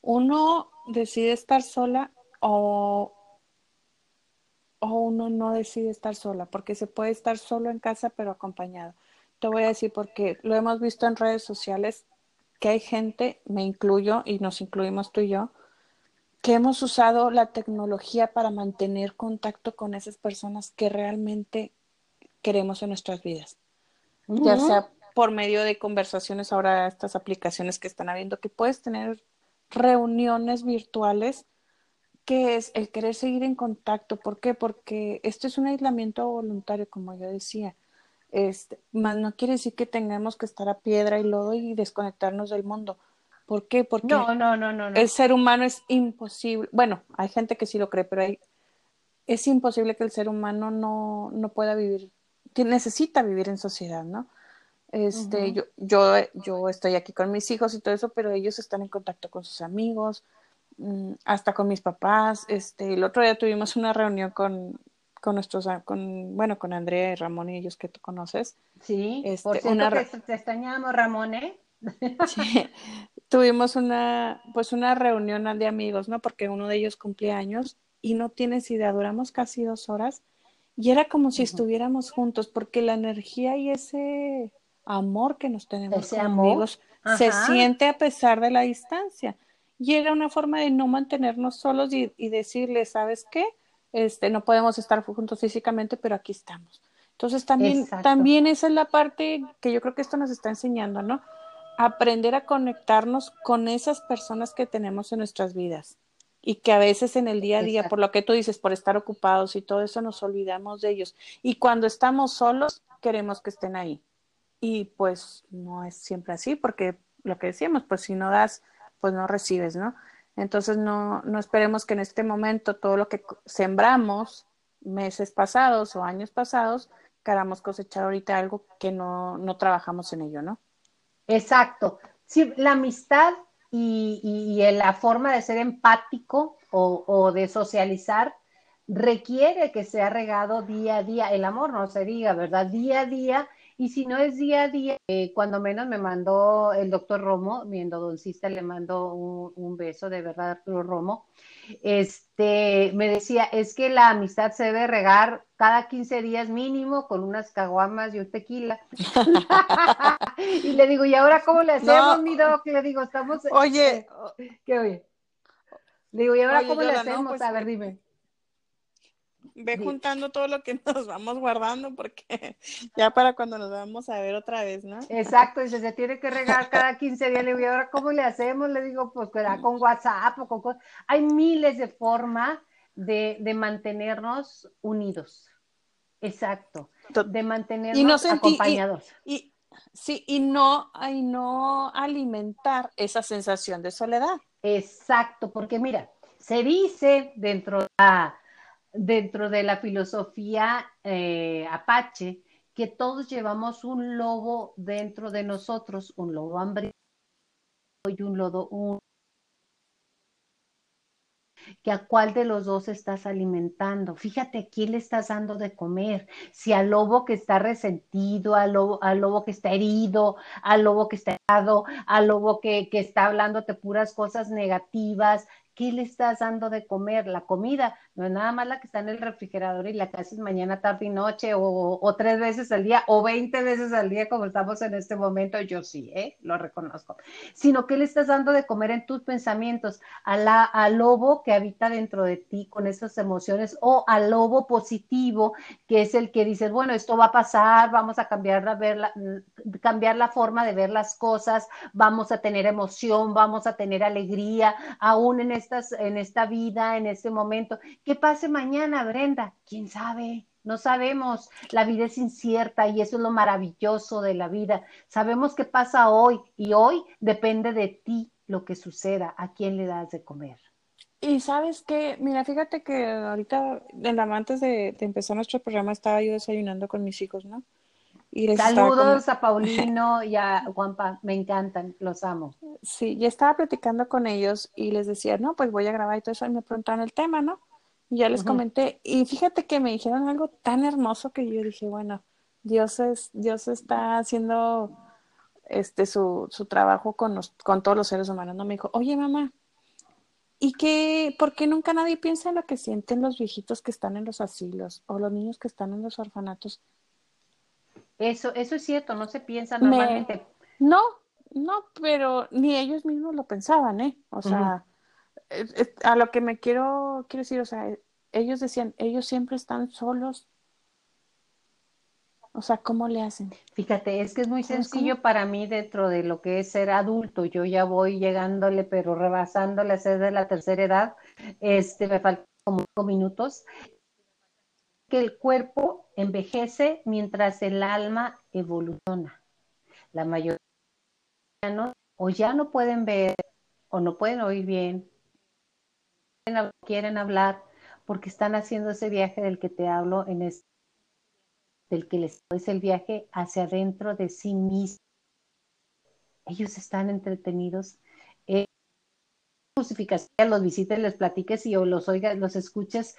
uno decide estar sola o, o uno no decide estar sola, porque se puede estar solo en casa pero acompañado. Te voy a decir porque lo hemos visto en redes sociales que hay gente, me incluyo y nos incluimos tú y yo, que hemos usado la tecnología para mantener contacto con esas personas que realmente queremos en nuestras vidas. Ya sea por medio de conversaciones, ahora estas aplicaciones que están habiendo, que puedes tener reuniones virtuales, que es el querer seguir en contacto. ¿Por qué? Porque esto es un aislamiento voluntario, como yo decía. Este, no quiere decir que tengamos que estar a piedra y lodo y desconectarnos del mundo ¿Por qué? Porque no, no, no, no, el ser humano es imposible. Bueno, hay gente que sí lo cree, pero hay, es imposible que el ser humano no, no pueda vivir, que necesita vivir en sociedad, ¿no? Este, yo, yo, yo estoy aquí con mis hijos y todo eso, pero ellos están en contacto con sus amigos, hasta con mis papás. Este, el otro día tuvimos una reunión con, con nuestros, con, bueno, con Andrea y Ramón y ellos que tú conoces. Sí, este, por cierto que te extrañamos, Ramón, ¿eh? Sí, tuvimos una, pues una reunión de amigos, ¿no? Porque uno de ellos cumplía años y no tienes idea, duramos casi dos horas y era como si estuviéramos juntos porque la energía y ese amor que nos tenemos como amigos se siente a pesar de la distancia. Y era una forma de no mantenernos solos y, y decirle, ¿sabes qué? Este, no podemos estar juntos físicamente, pero aquí estamos. Entonces también, también esa es la parte que yo creo que esto nos está enseñando, ¿no? aprender a conectarnos con esas personas que tenemos en nuestras vidas y que a veces en el día a día, por lo que tú dices, por estar ocupados y todo eso, nos olvidamos de ellos. Y cuando estamos solos, queremos que estén ahí. Y pues no es siempre así, porque lo que decíamos, pues si no das, pues no recibes, ¿no? Entonces no, no esperemos que en este momento todo lo que sembramos meses pasados o años pasados, queramos cosechar ahorita algo que no, no trabajamos en ello, ¿no? Exacto. Sí, la amistad y, la forma de ser empático o, de socializar requiere que sea regado día a día. El amor no se diga, ¿verdad? Día a día. Y si no es día a día, eh, cuando menos me mandó el doctor Romo, mi endodoncista le mandó un, un beso de verdad, Romo este, me decía, es que la amistad se debe regar cada 15 días mínimo con unas caguamas y un tequila. y le digo, ¿y ahora cómo le hacemos, mi doc? Le digo, estamos... Oye. ¿Qué oye? Le digo, ¿y ahora cómo le hacemos? Pues, a ver, dime ve juntando todo lo que nos vamos guardando porque ya para cuando nos vamos a ver otra vez, ¿no? Exacto, dice, se tiene que regar cada 15 días. Le digo, ¿y ahora cómo le hacemos? Le digo, pues con WhatsApp o con Hay miles de formas de, de mantenernos unidos. Exacto. De mantenernos acompañados. Y, sí, y no, y no alimentar esa sensación de soledad. Exacto, porque mira, Se dice dentro de la, dentro de la filosofía eh, apache que todos llevamos un lobo dentro de nosotros, un lobo hambriento y un lobo, un que a cuál de los dos estás alimentando. Fíjate a quién le estás dando de comer. Si al lobo que está resentido, al lobo, al lobo que está herido, al lobo que está herido, al lobo que, que está hablándote puras cosas negativas, ¿qué le estás dando de comer? La comida no es nada más la que está en el refrigerador y la que haces mañana, tarde y noche, o, tres veces al día, o veinte veces al día, como estamos en este momento. Yo sí, ¿eh? lo reconozco. Sino que le estás dando de comer en tus pensamientos al lobo que habita dentro de ti con esas emociones, o al lobo positivo, que es el que dices, bueno, esto va a pasar, vamos a cambiar la, ver cambiar la forma de ver las cosas, vamos a tener emoción, vamos a tener alegría, aún en en esta vida, en este momento ¿Qué pase mañana, Brenda? ¿Quién sabe? No sabemos, la vida es incierta y eso es lo maravilloso de la vida. Sabemos qué pasa hoy y hoy depende de ti lo que suceda, a quién le das de comer. Y sabes qué, mira, fíjate que ahorita, antes de, empezar nuestro programa, estaba yo desayunando con mis hijos, ¿no? Y Saludos a Paulino y a Juanpa, me encantan, los amo. Sí, ya estaba platicando con ellos y les decía, no, pues voy a grabar y todo eso, y me preguntaron el tema, ¿no? ya les comenté, y fíjate que me dijeron algo tan hermoso que yo dije, bueno, Dios es, Dios está haciendo este su, su trabajo con, con todos los seres humanos. No me dijo, oye mamá, ¿y qué, por qué nunca nadie piensa en lo que sienten los viejitos que están en los asilos o los niños que están en los orfanatos? Eso, eso es cierto, no se piensa normalmente. No, no, pero ni ellos mismos lo pensaban, ¿eh? O sea, a lo que me quiero, quiero decir, o sea, ellos decían, ellos siempre están solos. O sea, ¿cómo le hacen? Fíjate, es que es muy sencillo para mí dentro de lo que es ser adulto. Yo ya voy llegándole, pero rebasándole a ser de la tercera edad. Este, me faltan como cinco minutos. El cuerpo envejece mientras el alma evoluciona. La mayoría no, o ya no pueden ver, o no pueden oír bien, quieren hablar porque están haciendo ese viaje del que te hablo en este, del que les es el viaje hacia adentro de sí mismos. Ellos están entretenidos. Eh, justificación, los visites, les platiques y los oigas, los escuches.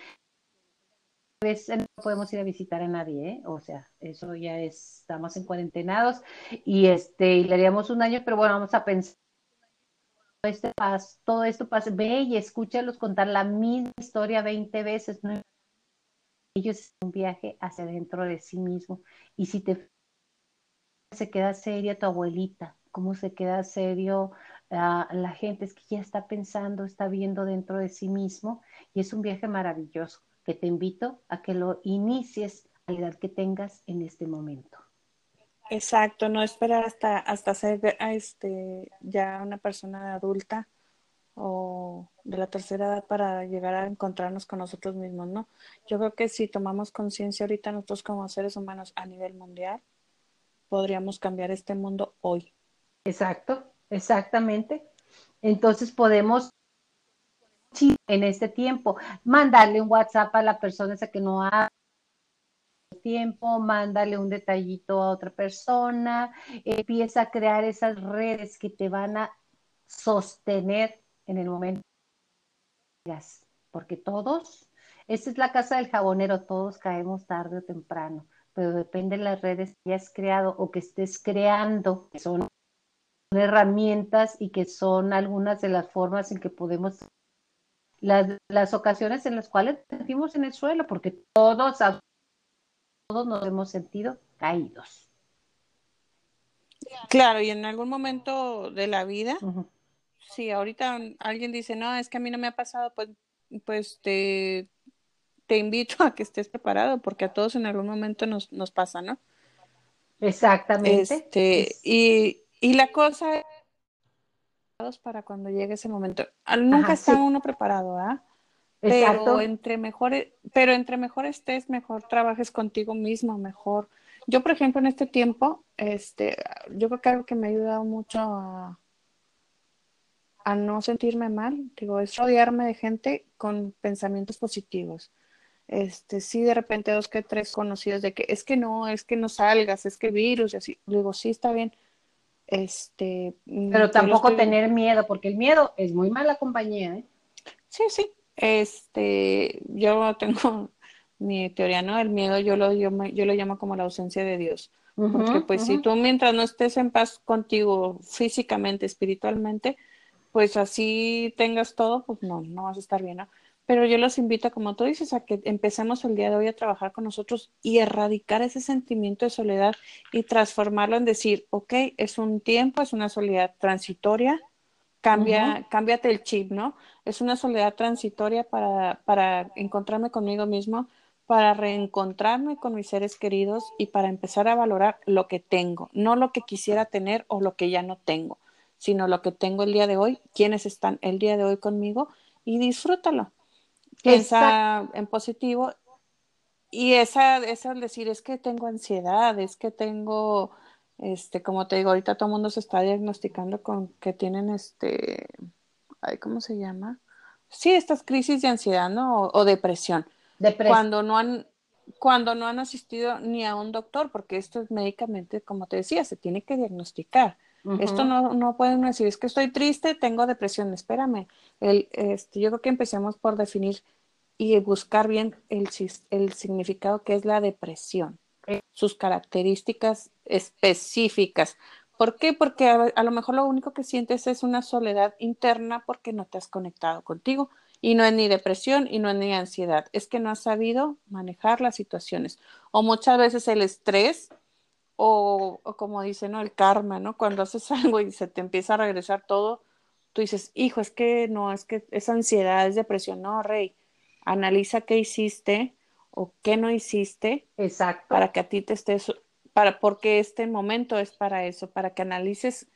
No podemos ir a visitar a nadie, ¿eh? o sea, eso ya es, estamos en cuarentenados y este, y le haríamos un año, pero bueno, vamos a pensar este todo esto pasa, ve y escúchalos contar la misma historia 20 veces. ¿no? Ellos un viaje hacia dentro de sí mismo. Y si te se queda seria tu abuelita, cómo se queda serio uh, la gente, es que ya está pensando, está viendo dentro de sí mismo y es un viaje maravilloso que te invito a que lo inicies a la edad que tengas en este momento. Exacto, no esperar hasta, hasta ser este, ya una persona adulta o de la tercera edad para llegar a encontrarnos con nosotros mismos, ¿no? Yo creo que si tomamos conciencia ahorita nosotros como seres humanos a nivel mundial, podríamos cambiar este mundo hoy. Exacto, exactamente. Entonces podemos en este tiempo. Mandarle un WhatsApp a la persona esa que no ha tiempo, mándale un detallito a otra persona, empieza a crear esas redes que te van a sostener en el momento porque todos, esta es la casa del jabonero, todos caemos tarde o temprano, pero depende de las redes que hayas creado o que estés creando, que son herramientas y que son algunas de las formas en que podemos las, las ocasiones en las cuales sentimos en el suelo, porque todos todos nos hemos sentido caídos. Claro, y en algún momento de la vida, si ahorita alguien dice, no, es que a mí no me ha pasado, pues, pues te, te invito a que estés preparado, porque a todos en algún momento nos, nos pasa, ¿no? Exactamente. Este, y, y la cosa es para cuando llegue ese momento. Nunca está uno preparado, ¿ah? Pero entre mejor, pero entre mejor estés, mejor trabajes contigo mismo, mejor. Yo, por ejemplo, en este tiempo, este, yo creo que algo que me ha ayudado mucho a, a no sentirme mal, digo, es rodearme de gente con pensamientos positivos. Este, sí, de repente dos que tres conocidos de que es que no, es que no salgas, es que virus, y así. Digo, sí, está bien. Este, mm, pero tampoco tener miedo, porque el miedo es muy mala compañía, ¿eh? Sí, sí. Este, yo tengo mi teoría, ¿no? El miedo yo lo, yo, yo lo llamo como la ausencia de Dios. Porque pues si tú mientras no estés en paz contigo físicamente, espiritualmente, pues así tengas todo, pues no, no vas a estar bien, ¿no? Pero yo los invito, como tú dices, a que empecemos el día de hoy a trabajar con nosotros y erradicar ese sentimiento de soledad y transformarlo en decir, ok, es un tiempo, es una soledad transitoria, cambia, cámbiate el chip, ¿no? Es una soledad transitoria para, para encontrarme conmigo mismo, para reencontrarme con mis seres queridos y para empezar a valorar lo que tengo, no lo que quisiera tener o lo que ya no tengo, sino lo que tengo el día de hoy, quienes están el día de hoy conmigo y disfrútalo piensa en positivo y esa, esa decir es que tengo ansiedad, es que tengo, este, como te digo, ahorita todo el mundo se está diagnosticando con que tienen este, ay, ¿cómo se llama? Sí, estas crisis de ansiedad, ¿no? O, depresión. Cuando no han, cuando no han asistido ni a un doctor, porque esto es médicamente, como te decía, se tiene que diagnosticar. Esto no, no pueden decir, es que estoy triste, tengo depresión, espérame. El, este, yo creo que empecemos por definir y buscar bien el, el significado que es la depresión, sus características específicas. ¿Por qué? Porque a, lo mejor lo único que sientes es una soledad interna porque no te has conectado contigo. Y no es ni depresión y no es ni ansiedad, es que no has sabido manejar las situaciones. O muchas veces el estrés o, como dice, ¿no? El karma, ¿no? Cuando haces algo y se te empieza a regresar todo, tú dices, hijo, es que no, es que es ansiedad, es depresión. No, Rey, analiza qué hiciste o qué no hiciste. Exacto. Para que a ti te estés, para, porque este momento es para eso, para que analices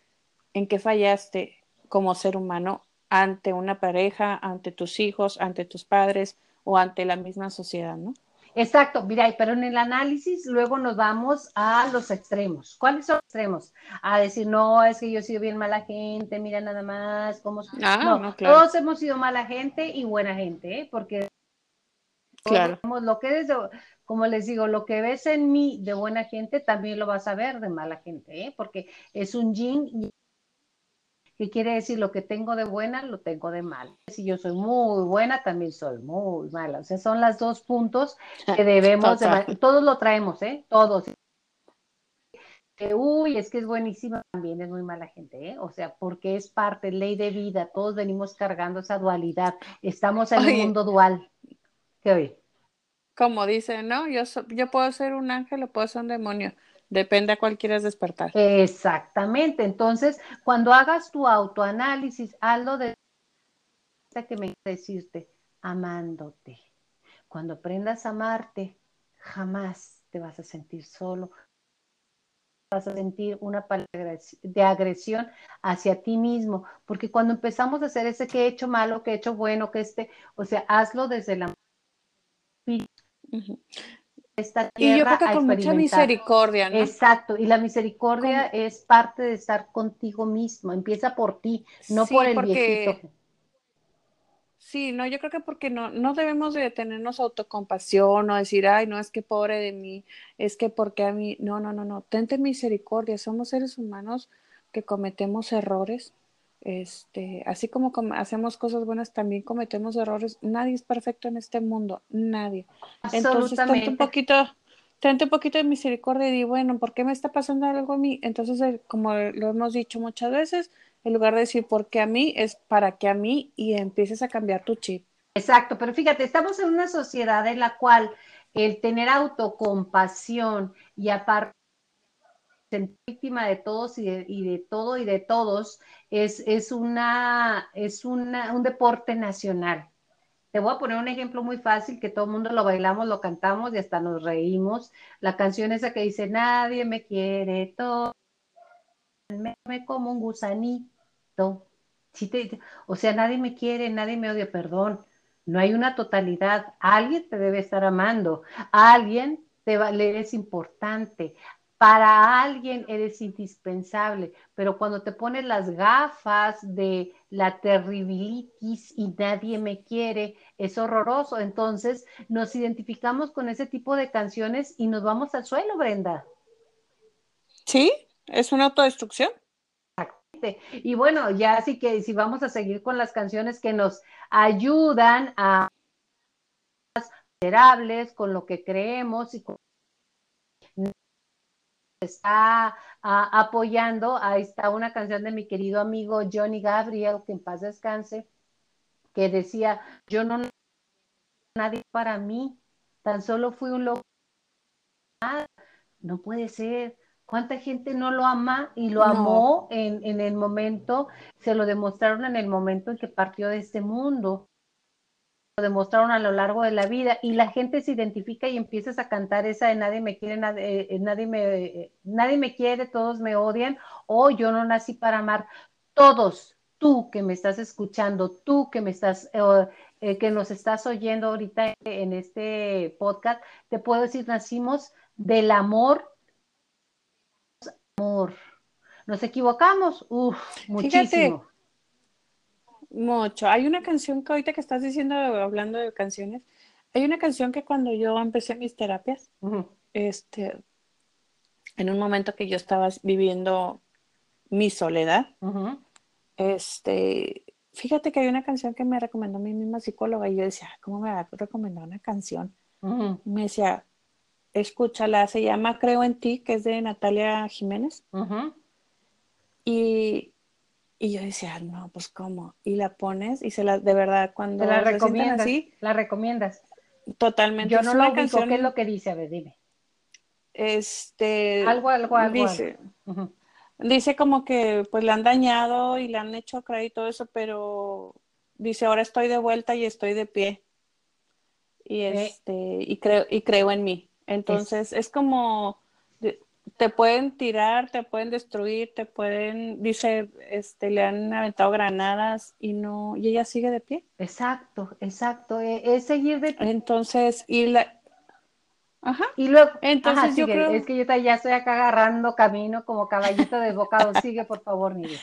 en qué fallaste como ser humano ante una pareja, ante tus hijos, ante tus padres o ante la misma sociedad, ¿no? Exacto, mira, pero en el análisis luego nos vamos a los extremos. ¿Cuáles son los extremos? A decir, no, es que yo he sido bien mala gente, mira nada más cómo... Ah, no, todos hemos sido mala gente y buena gente, ¿eh? porque claro. lo que como les digo, lo que ves en mí de buena gente, también lo vas a ver de mala gente, ¿eh? porque es un yin ¿Qué quiere decir? Lo que tengo de buena, lo tengo de mal. Si yo soy muy buena, también soy muy mala. O sea, son los dos puntos que debemos de... Todos lo traemos, ¿eh? Todos. Uy, es que es buenísima, también es muy mala gente, ¿eh? O sea, porque es parte, ley de vida, todos venimos cargando esa dualidad. Estamos en un mundo dual. ¿Qué oye? Como dice, ¿no? Yo, yo puedo ser un ángel o puedo ser un demonio Depende a cuál quieras despertar. Exactamente. Entonces, cuando hagas tu autoanálisis, hazlo de que me decirte, amándote. Cuando aprendas a amarte, jamás te vas a sentir solo. Vas a sentir una palabra de agresión hacia ti mismo, porque cuando empezamos a hacer ese que he hecho malo, que he hecho bueno, que este, o sea, hazlo desde la esta tierra. Y yo creo que con mucha misericordia, ¿no? Exacto, y la misericordia es parte de estar contigo mismo, empieza por ti, no por el viejito. Sí, no, yo creo que porque no, no debemos de tenernos autocompasión o decir, ay, no, es que pobre de mí, es que porque a mí, no, no, no, no, tente misericordia, somos seres humanos que cometemos errores, este, así como hacemos cosas buenas, también cometemos errores. Nadie es perfecto en este mundo, nadie. Entonces, tente un poquito, un poquito de misericordia y di, bueno, ¿por qué me está pasando algo a mí? Entonces, como lo hemos dicho muchas veces, en lugar de decir por qué a mí, es para que a mí y empieces a cambiar tu chip. Exacto, pero fíjate, estamos en una sociedad en la cual el tener autocompasión y aparte víctima de todos y de, todo y de todos es, es, una, es una, un deporte nacional. Te voy a poner un ejemplo muy fácil que todo el mundo lo bailamos, lo cantamos y hasta nos reímos. La canción esa que dice, nadie me quiere, todo me como un gusanito. o sea, nadie me quiere, nadie me odia, perdón. No hay una totalidad. Alguien te debe estar amando. alguien te va, le es importante para alguien eres indispensable, pero cuando te pones las gafas de la terribilitis y nadie me quiere, es horroroso. Entonces nos identificamos con ese tipo de canciones y nos vamos al suelo, Brenda. Sí, es una autodestrucción. Y bueno, ya así que si vamos a seguir con las canciones que nos ayudan a ser con lo que creemos y con está apoyando. Ahí está una canción de mi querido amigo Johnny Gabriel, que en paz descanse, que decía, yo no nadie para mí, tan solo fui un loco. No puede ser. ¿Cuánta gente no lo ama y lo amó en, en el momento? Se lo demostraron en el momento en que partió de este mundo demostraron a lo largo de la vida y la gente se identifica y empiezas a cantar esa de nadie me quiere, nadie, eh, nadie, me, nadie me quiere, todos me odian o yo no nací para amar. Todos, tú que me estás escuchando, tú que me estás, eh, eh, que nos estás oyendo ahorita en este podcast, te puedo decir, nacimos del amor, amor. Nos equivocamos, uff, muchísimo. Mucho. Hay una canción que ahorita que estás diciendo, hablando de canciones, hay una canción que cuando yo empecé mis terapias, este, en un momento que yo estaba viviendo mi soledad, este, fíjate que hay una canción que me recomendó mi misma psicóloga y yo decía, ¿cómo me va a recomendar una canción? Me decía, escúchala, se llama Creo en ti, que es de Natalia Jiménez. Y y yo decía, no, pues cómo. Y la pones y se la, de verdad, cuando la recomiendas, así, la recomiendas. Totalmente. Yo no lo canción, ¿qué es lo que dice? A ver, dime. Este. Algo, algo, algo. Dice, dice como que pues le han dañado y le han hecho creer y todo eso, pero dice, ahora estoy de vuelta y estoy de pie. Y este, y creo, y creo en mí. Entonces, es como te pueden tirar, te pueden destruir, te pueden, dice, este, le han aventado granadas y no, y ella sigue de pie. Exacto, exacto, e, es, seguir de pie. Entonces, y la, Ajá. Y luego, entonces yo creo... es que yo ya estoy acá agarrando camino como caballito desbocado. sigue, por favor, Miguel.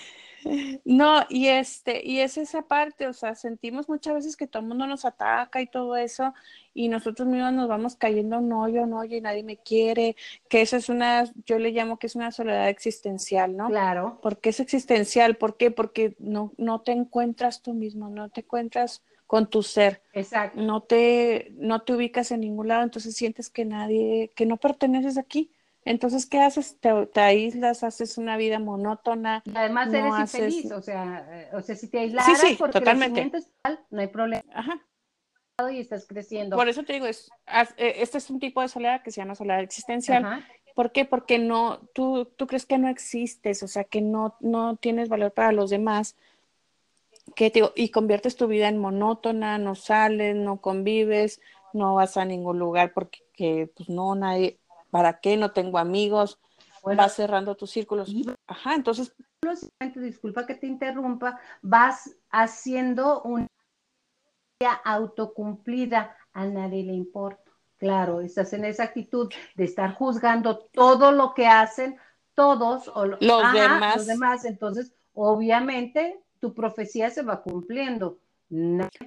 No, y este, y es esa parte, o sea, sentimos muchas veces que todo el mundo nos ataca y todo eso, y nosotros mismos nos vamos cayendo no, yo no, y nadie me quiere, que eso es una, yo le llamo que es una soledad existencial, ¿no? Claro. ¿Por qué es existencial? ¿Por qué? Porque no, no te encuentras tú mismo, no te encuentras con tu ser. Exacto. No te, no te ubicas en ningún lado, entonces sientes que nadie, que no perteneces aquí. Entonces, ¿qué haces? Te, aíslas, haces una vida monótona. Y además eres infeliz, o sea, eh, o sea, si te aislas sí, por totalmente. no hay problema. Ajá. Y estás creciendo. Por eso te digo, es, eh, este es un tipo de soledad que se llama soledad existencial. ¿Por qué? Porque no, tú, tú crees que no existes, o sea, que no, no tienes valor para los demás, que te, y conviertes tu vida en monótona, no sales, no convives, no vas a ningún lugar porque pues no, nadie, ¿para qué? No tengo amigos, vas cerrando tus círculos. Ajá, entonces. Disculpa que te interrumpa, vas haciendo una autocumplida, a nadie le importa. Claro, estás en esa actitud de estar juzgando todo lo que hacen todos o los, demás. los demás. Entonces, obviamente, tu profecía se va cumpliendo.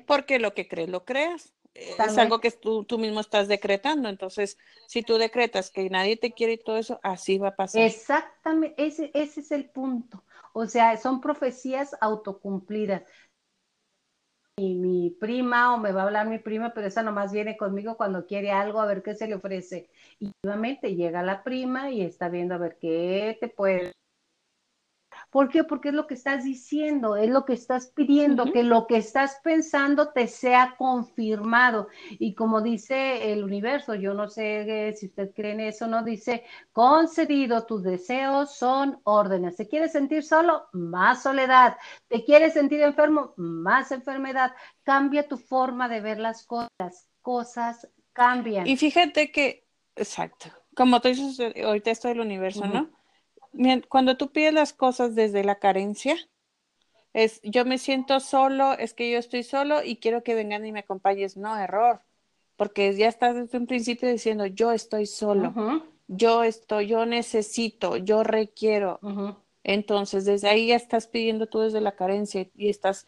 Porque lo que crees, lo creas es algo que tú, tú, mismo estás decretando. Entonces, si tú decretas que nadie te quiere y todo eso, así va a pasar. Exactamente, ese, ese es el punto. O sea, son profecías autocumplidas. Y mi prima, o me va a hablar mi prima, pero esa nomás viene conmigo cuando quiere algo, a ver qué se le ofrece. Y nuevamente llega la prima y está viendo a ver qué te puede ¿Por qué? Porque es lo que estás diciendo, es lo que estás pidiendo, que lo que estás pensando te sea confirmado. Y como dice el universo, yo no sé si usted cree en eso, no dice, concedido, tus deseos son órdenes. ¿Te quieres sentir solo? Más soledad. ¿Te quieres sentir enfermo? Más enfermedad. Cambia tu forma de ver las cosas. Cosas cambian. Y fíjate que, exacto, como tú dices, ahorita esto del universo, ¿no? Cuando tú pides las cosas desde la carencia, es yo me siento solo, es que yo estoy solo y quiero que vengan y me acompañes. No, error, porque ya estás desde un principio diciendo yo estoy solo. yo estoy, yo necesito, yo requiero. Entonces, desde ahí ya estás pidiendo tú desde la carencia y estás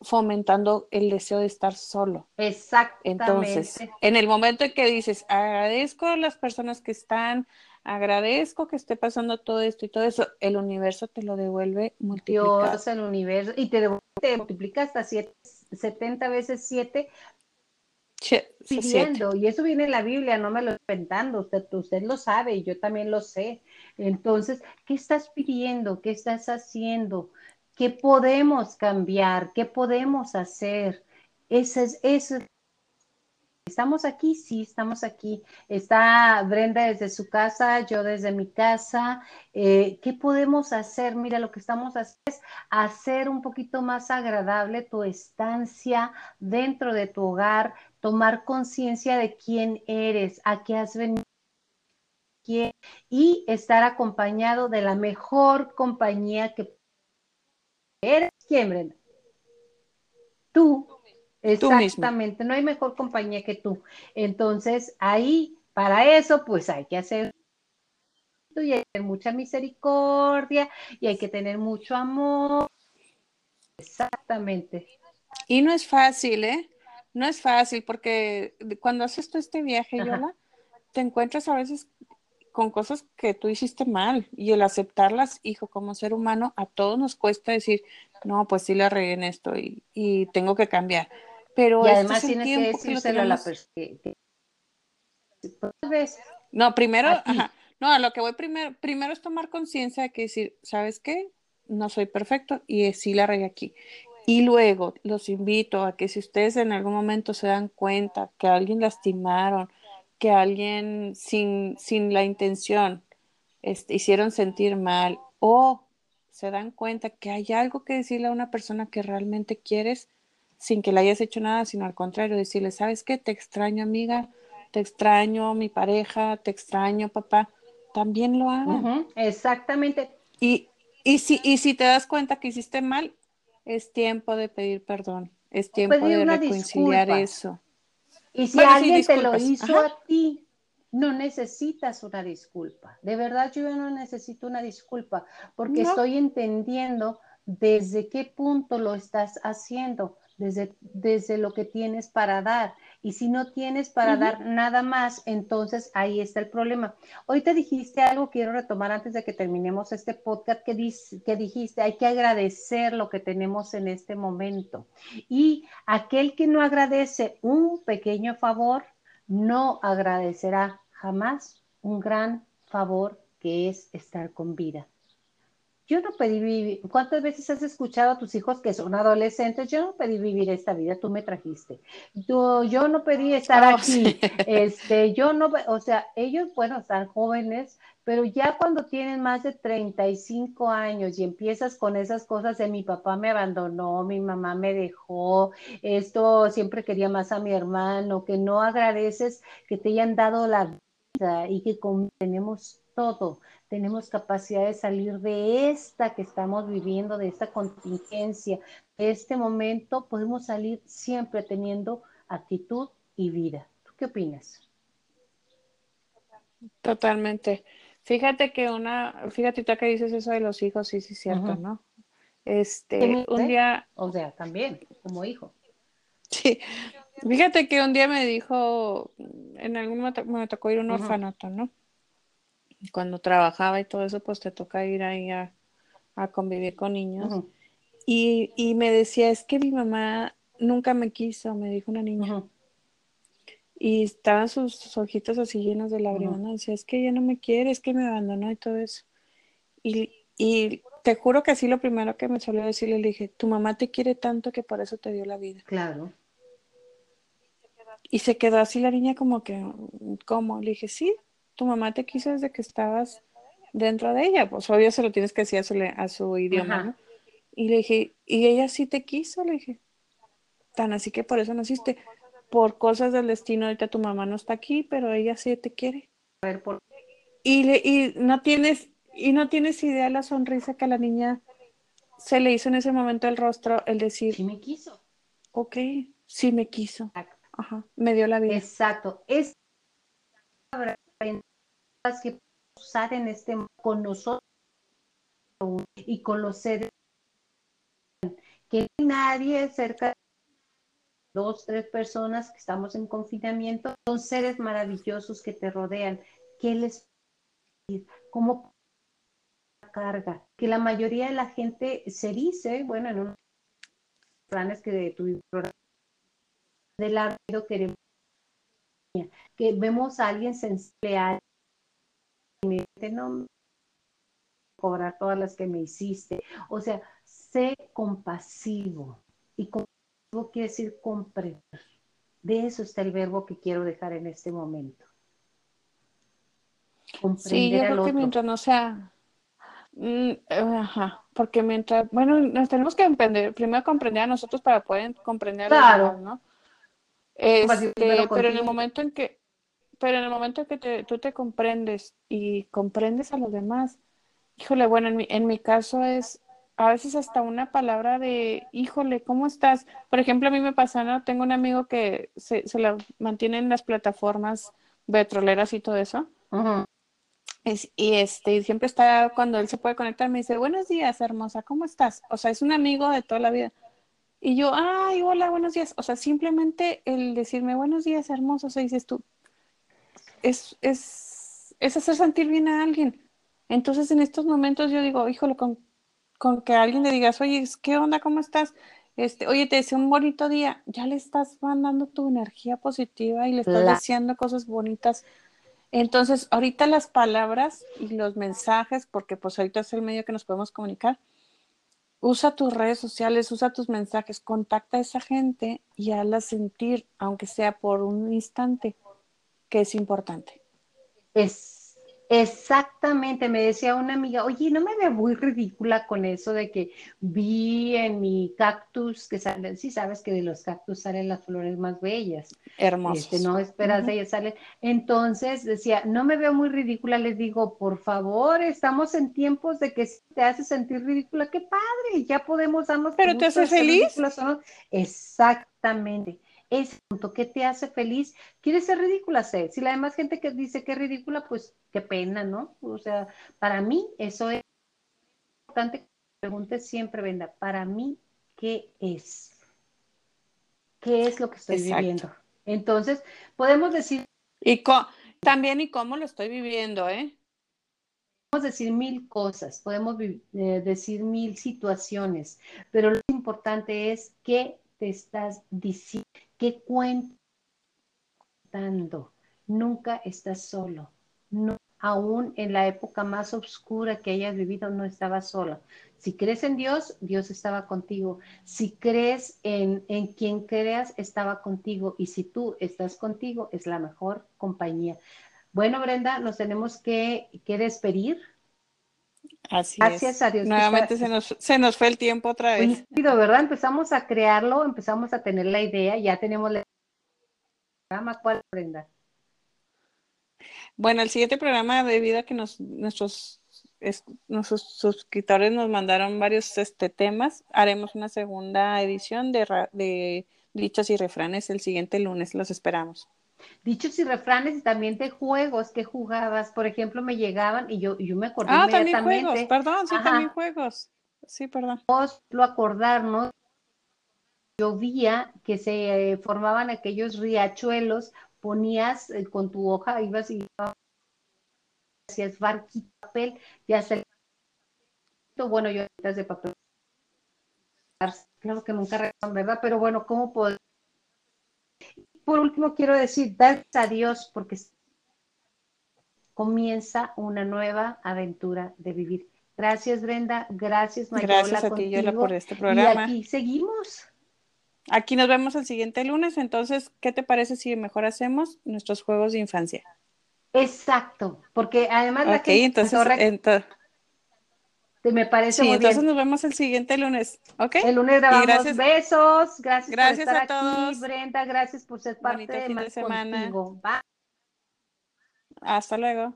fomentando el deseo de estar solo. Exactamente. Entonces, en el momento en que dices, agradezco a las personas que están, agradezco que esté pasando todo esto y todo eso, el universo te lo devuelve multiplicado. Dios, el universo, y te, te multiplica hasta siete, 70 veces 7 pidiendo, y eso viene en la Biblia, no me lo inventando, usted, usted lo sabe y yo también lo sé. Entonces, ¿qué estás pidiendo? ¿Qué estás haciendo? ¿Qué podemos cambiar? ¿Qué podemos hacer? Ese es, eso ¿Estamos aquí? Sí, estamos aquí. Está Brenda desde su casa, yo desde mi casa. Eh, ¿Qué podemos hacer? Mira, lo que estamos haciendo es hacer un poquito más agradable tu estancia dentro de tu hogar, tomar conciencia de quién eres, a qué has venido y estar acompañado de la mejor compañía que eres. ¿Quién, Brenda? Tú Exactamente, no hay mejor compañía que tú. Entonces, ahí, para eso, pues hay que hacer y hay que tener mucha misericordia y hay que tener mucho amor. Exactamente. Y no es fácil, ¿eh? No es fácil porque cuando haces tú este viaje, Yola, te encuentras a veces con cosas que tú hiciste mal y el aceptarlas, hijo, como ser humano, a todos nos cuesta decir, no, pues sí la regué en esto y, y tengo que cambiar pero y además tienes que decírselo a la persona. No, primero, ajá, no, a lo que voy primero, primero es tomar conciencia de que decir, ¿sabes qué? No soy perfecto y sí la regué aquí. Y luego los invito a que si ustedes en algún momento se dan cuenta que a alguien lastimaron, que a alguien sin, sin la intención este, hicieron sentir mal o se dan cuenta que hay algo que decirle a una persona que realmente quieres, sin que le hayas hecho nada, sino al contrario, decirle, ¿sabes qué? Te extraño, amiga, te extraño, mi pareja, te extraño, papá. También lo hagan. Exactamente. Y, y, si, y si te das cuenta que hiciste mal, es tiempo de pedir perdón, es tiempo de reconciliar eso. Y si alguien te lo hizo a ti, no necesitas una disculpa. De verdad, yo no necesito una disculpa porque estoy entendiendo desde qué punto lo estás haciendo desde, desde lo que tienes para dar. Y si no tienes para dar nada más, entonces ahí está el problema. Hoy te dijiste algo, quiero retomar antes de que terminemos este podcast, que, que dijiste, hay que agradecer lo que tenemos en este momento. Y aquel que no agradece un pequeño favor, no agradecerá jamás un gran favor que es estar con vida. Yo no pedí vivir. ¿Cuántas veces has escuchado a tus hijos que son adolescentes? Yo no pedí vivir esta vida, tú me trajiste. yo no pedí estar oh, aquí. Este, yo no, o sea, ellos, bueno, están jóvenes, pero ya cuando tienen más de 35 años y empiezas con esas cosas de mi papá me abandonó, mi mamá me dejó, esto siempre quería más a mi hermano, que no agradeces que te hayan dado la vida y que tenemos todo tenemos capacidad de salir de esta que estamos viviendo, de esta contingencia, de este momento, podemos salir siempre teniendo actitud y vida. ¿Tú qué opinas? Totalmente. Fíjate que una, fíjate tú que dices eso de los hijos, sí, sí, cierto, ¿no? Este, un día. O sea, también, como hijo. Sí. Fíjate que un día me dijo, en algún momento me tocó ir a un orfanato, ¿no? Cuando trabajaba y todo eso, pues te toca ir ahí a, convivir con niños. y, me decía, es que mi mamá nunca me quiso, me dijo una niña. Y estaban sus, ojitos así llenos de lágrimas. Decía, es que ella no me quiere, es que me abandonó y todo eso. Y, y te juro que así lo primero que me salió decirle, le dije, tu mamá te quiere tanto que por eso te dio la vida. Claro. Y se quedó así la niña como que, ¿cómo? Le dije, sí, tu mamá te quiso desde que estabas dentro de ella, pues obvio se lo tienes que decir a su, a su idioma, ¿no? Y le dije, y ella sí te quiso, le dije, tan así que por eso naciste, por cosas del destino, ahorita tu mamá no está aquí, pero ella sí te quiere. A ver, por... Y, le, y no tienes, y no tienes idea de la sonrisa que a la niña se le hizo en ese momento el rostro, el decir, sí me quiso. Ok, sí me quiso. Ajá, me dio la vida. Exacto. Es que usar en este con nosotros y con los seres que nadie cerca de dos, tres personas que estamos en confinamiento, son seres maravillosos que te rodean. ¿Qué les cómo carga? Que la mayoría de la gente se dice, bueno, en unos planes que tuvimos del árbitro queremos que vemos a alguien sensible a me no cobrar todas las que me hiciste. O sea, sé compasivo. Y compasivo quiere decir comprender. De eso está el verbo que quiero dejar en este momento. Comprender sí, yo creo que mientras no sea mm, Ajá, porque mientras, bueno, nos tenemos que aprender, primero comprender a nosotros para poder comprender a los demás, ¿no? Este, pero en el momento en que, pero en el momento en que tú te comprendes y comprendes a los demás, híjole, bueno, en mi, en mi caso es a veces hasta una palabra de, híjole, ¿cómo estás? Por ejemplo, a mí me pasa, ¿no? Tengo un amigo que se, se la mantiene en las plataformas petroleras y todo eso. y este, siempre está, cuando él se puede conectar, me dice, buenos días, hermosa, ¿cómo estás? O sea, es un amigo de toda la vida. Y yo, ay, hola, buenos días. O sea, simplemente el decirme buenos días, hermoso, o sea, dices tú, es, es, es hacer sentir bien a alguien. Entonces, en estos momentos yo digo, híjole, con, con que alguien le digas, oye, ¿qué onda? ¿Cómo estás? Este, oye, te deseo un bonito día, ya le estás mandando tu energía positiva y le estás deseando cosas bonitas. Entonces, ahorita las palabras y los mensajes, porque pues ahorita es el medio que nos podemos comunicar, usa tus redes sociales, usa tus mensajes, contacta a esa gente y hazla sentir, aunque sea por un instante, que es importante. Es Exactamente, me decía una amiga, oye, no me veo muy ridícula con eso de que vi en mi cactus que salen, sí sabes que de los cactus salen las flores más bellas. Hermosas. Este, no esperas de ellas salen. Entonces decía, no me veo muy ridícula, les digo, por favor, estamos en tiempos de que te hace sentir ridícula, qué padre, ya podemos darnos. Pero te hace feliz. Exactamente ese punto, ¿qué te hace feliz? ¿Quieres ser ridícula? Sé. Si la demás gente que dice que es ridícula, pues qué pena, ¿no? O sea, para mí eso es importante que preguntes siempre, Venda, para mí, ¿qué es? ¿Qué es lo que estoy viviendo? Entonces, podemos decir... Y también y cómo lo estoy viviendo, ¿eh? Podemos decir mil cosas, podemos eh, decir mil situaciones, pero lo importante es qué te estás diciendo, qué cuentando. Nunca estás solo. No, aún en la época más oscura que hayas vivido, no estabas solo. Si crees en Dios, Dios estaba contigo. Si crees en, en quien creas, estaba contigo. Y si tú estás contigo, es la mejor compañía. Bueno, Brenda, nos tenemos que, que despedir. Así Gracias a Dios. Nuevamente se nos, se nos fue el tiempo otra vez. ¿verdad? Empezamos a crearlo, empezamos a tener la idea, ya tenemos la programa. ¿Cuál, Brenda? Bueno, el siguiente programa de vida que nos, nuestros, nuestros suscriptores nos mandaron varios este, temas, haremos una segunda edición de, de dichos y refranes el siguiente lunes. Los esperamos dichos y refranes y también de juegos que jugabas. Por ejemplo, me llegaban y yo, yo me acordé ah, también juegos, perdón, sí, también juegos. Sí, perdón. Lo acordarnos, llovía que se eh, formaban aquellos riachuelos, ponías eh, con tu hoja, ibas y hacías barquito papel, ya se bueno, yo de papel claro que nunca recuerdo, ¿verdad? Pero bueno, ¿cómo puedo por último, quiero decir, gracias a Dios porque comienza una nueva aventura de vivir. Gracias, Brenda. Gracias, Mayola. Gracias a ti, Yola, por este programa. Y aquí seguimos. Aquí nos vemos el siguiente lunes. Entonces, ¿qué te parece si mejor hacemos nuestros juegos de infancia? Exacto, porque además la que entonces me parece sí, entonces nos vemos el siguiente lunes, ¿ok? El lunes grabamos gracias, besos, gracias, gracias por estar a todos. aquí, Brenda, gracias por ser parte de, fin de semana. Hasta luego.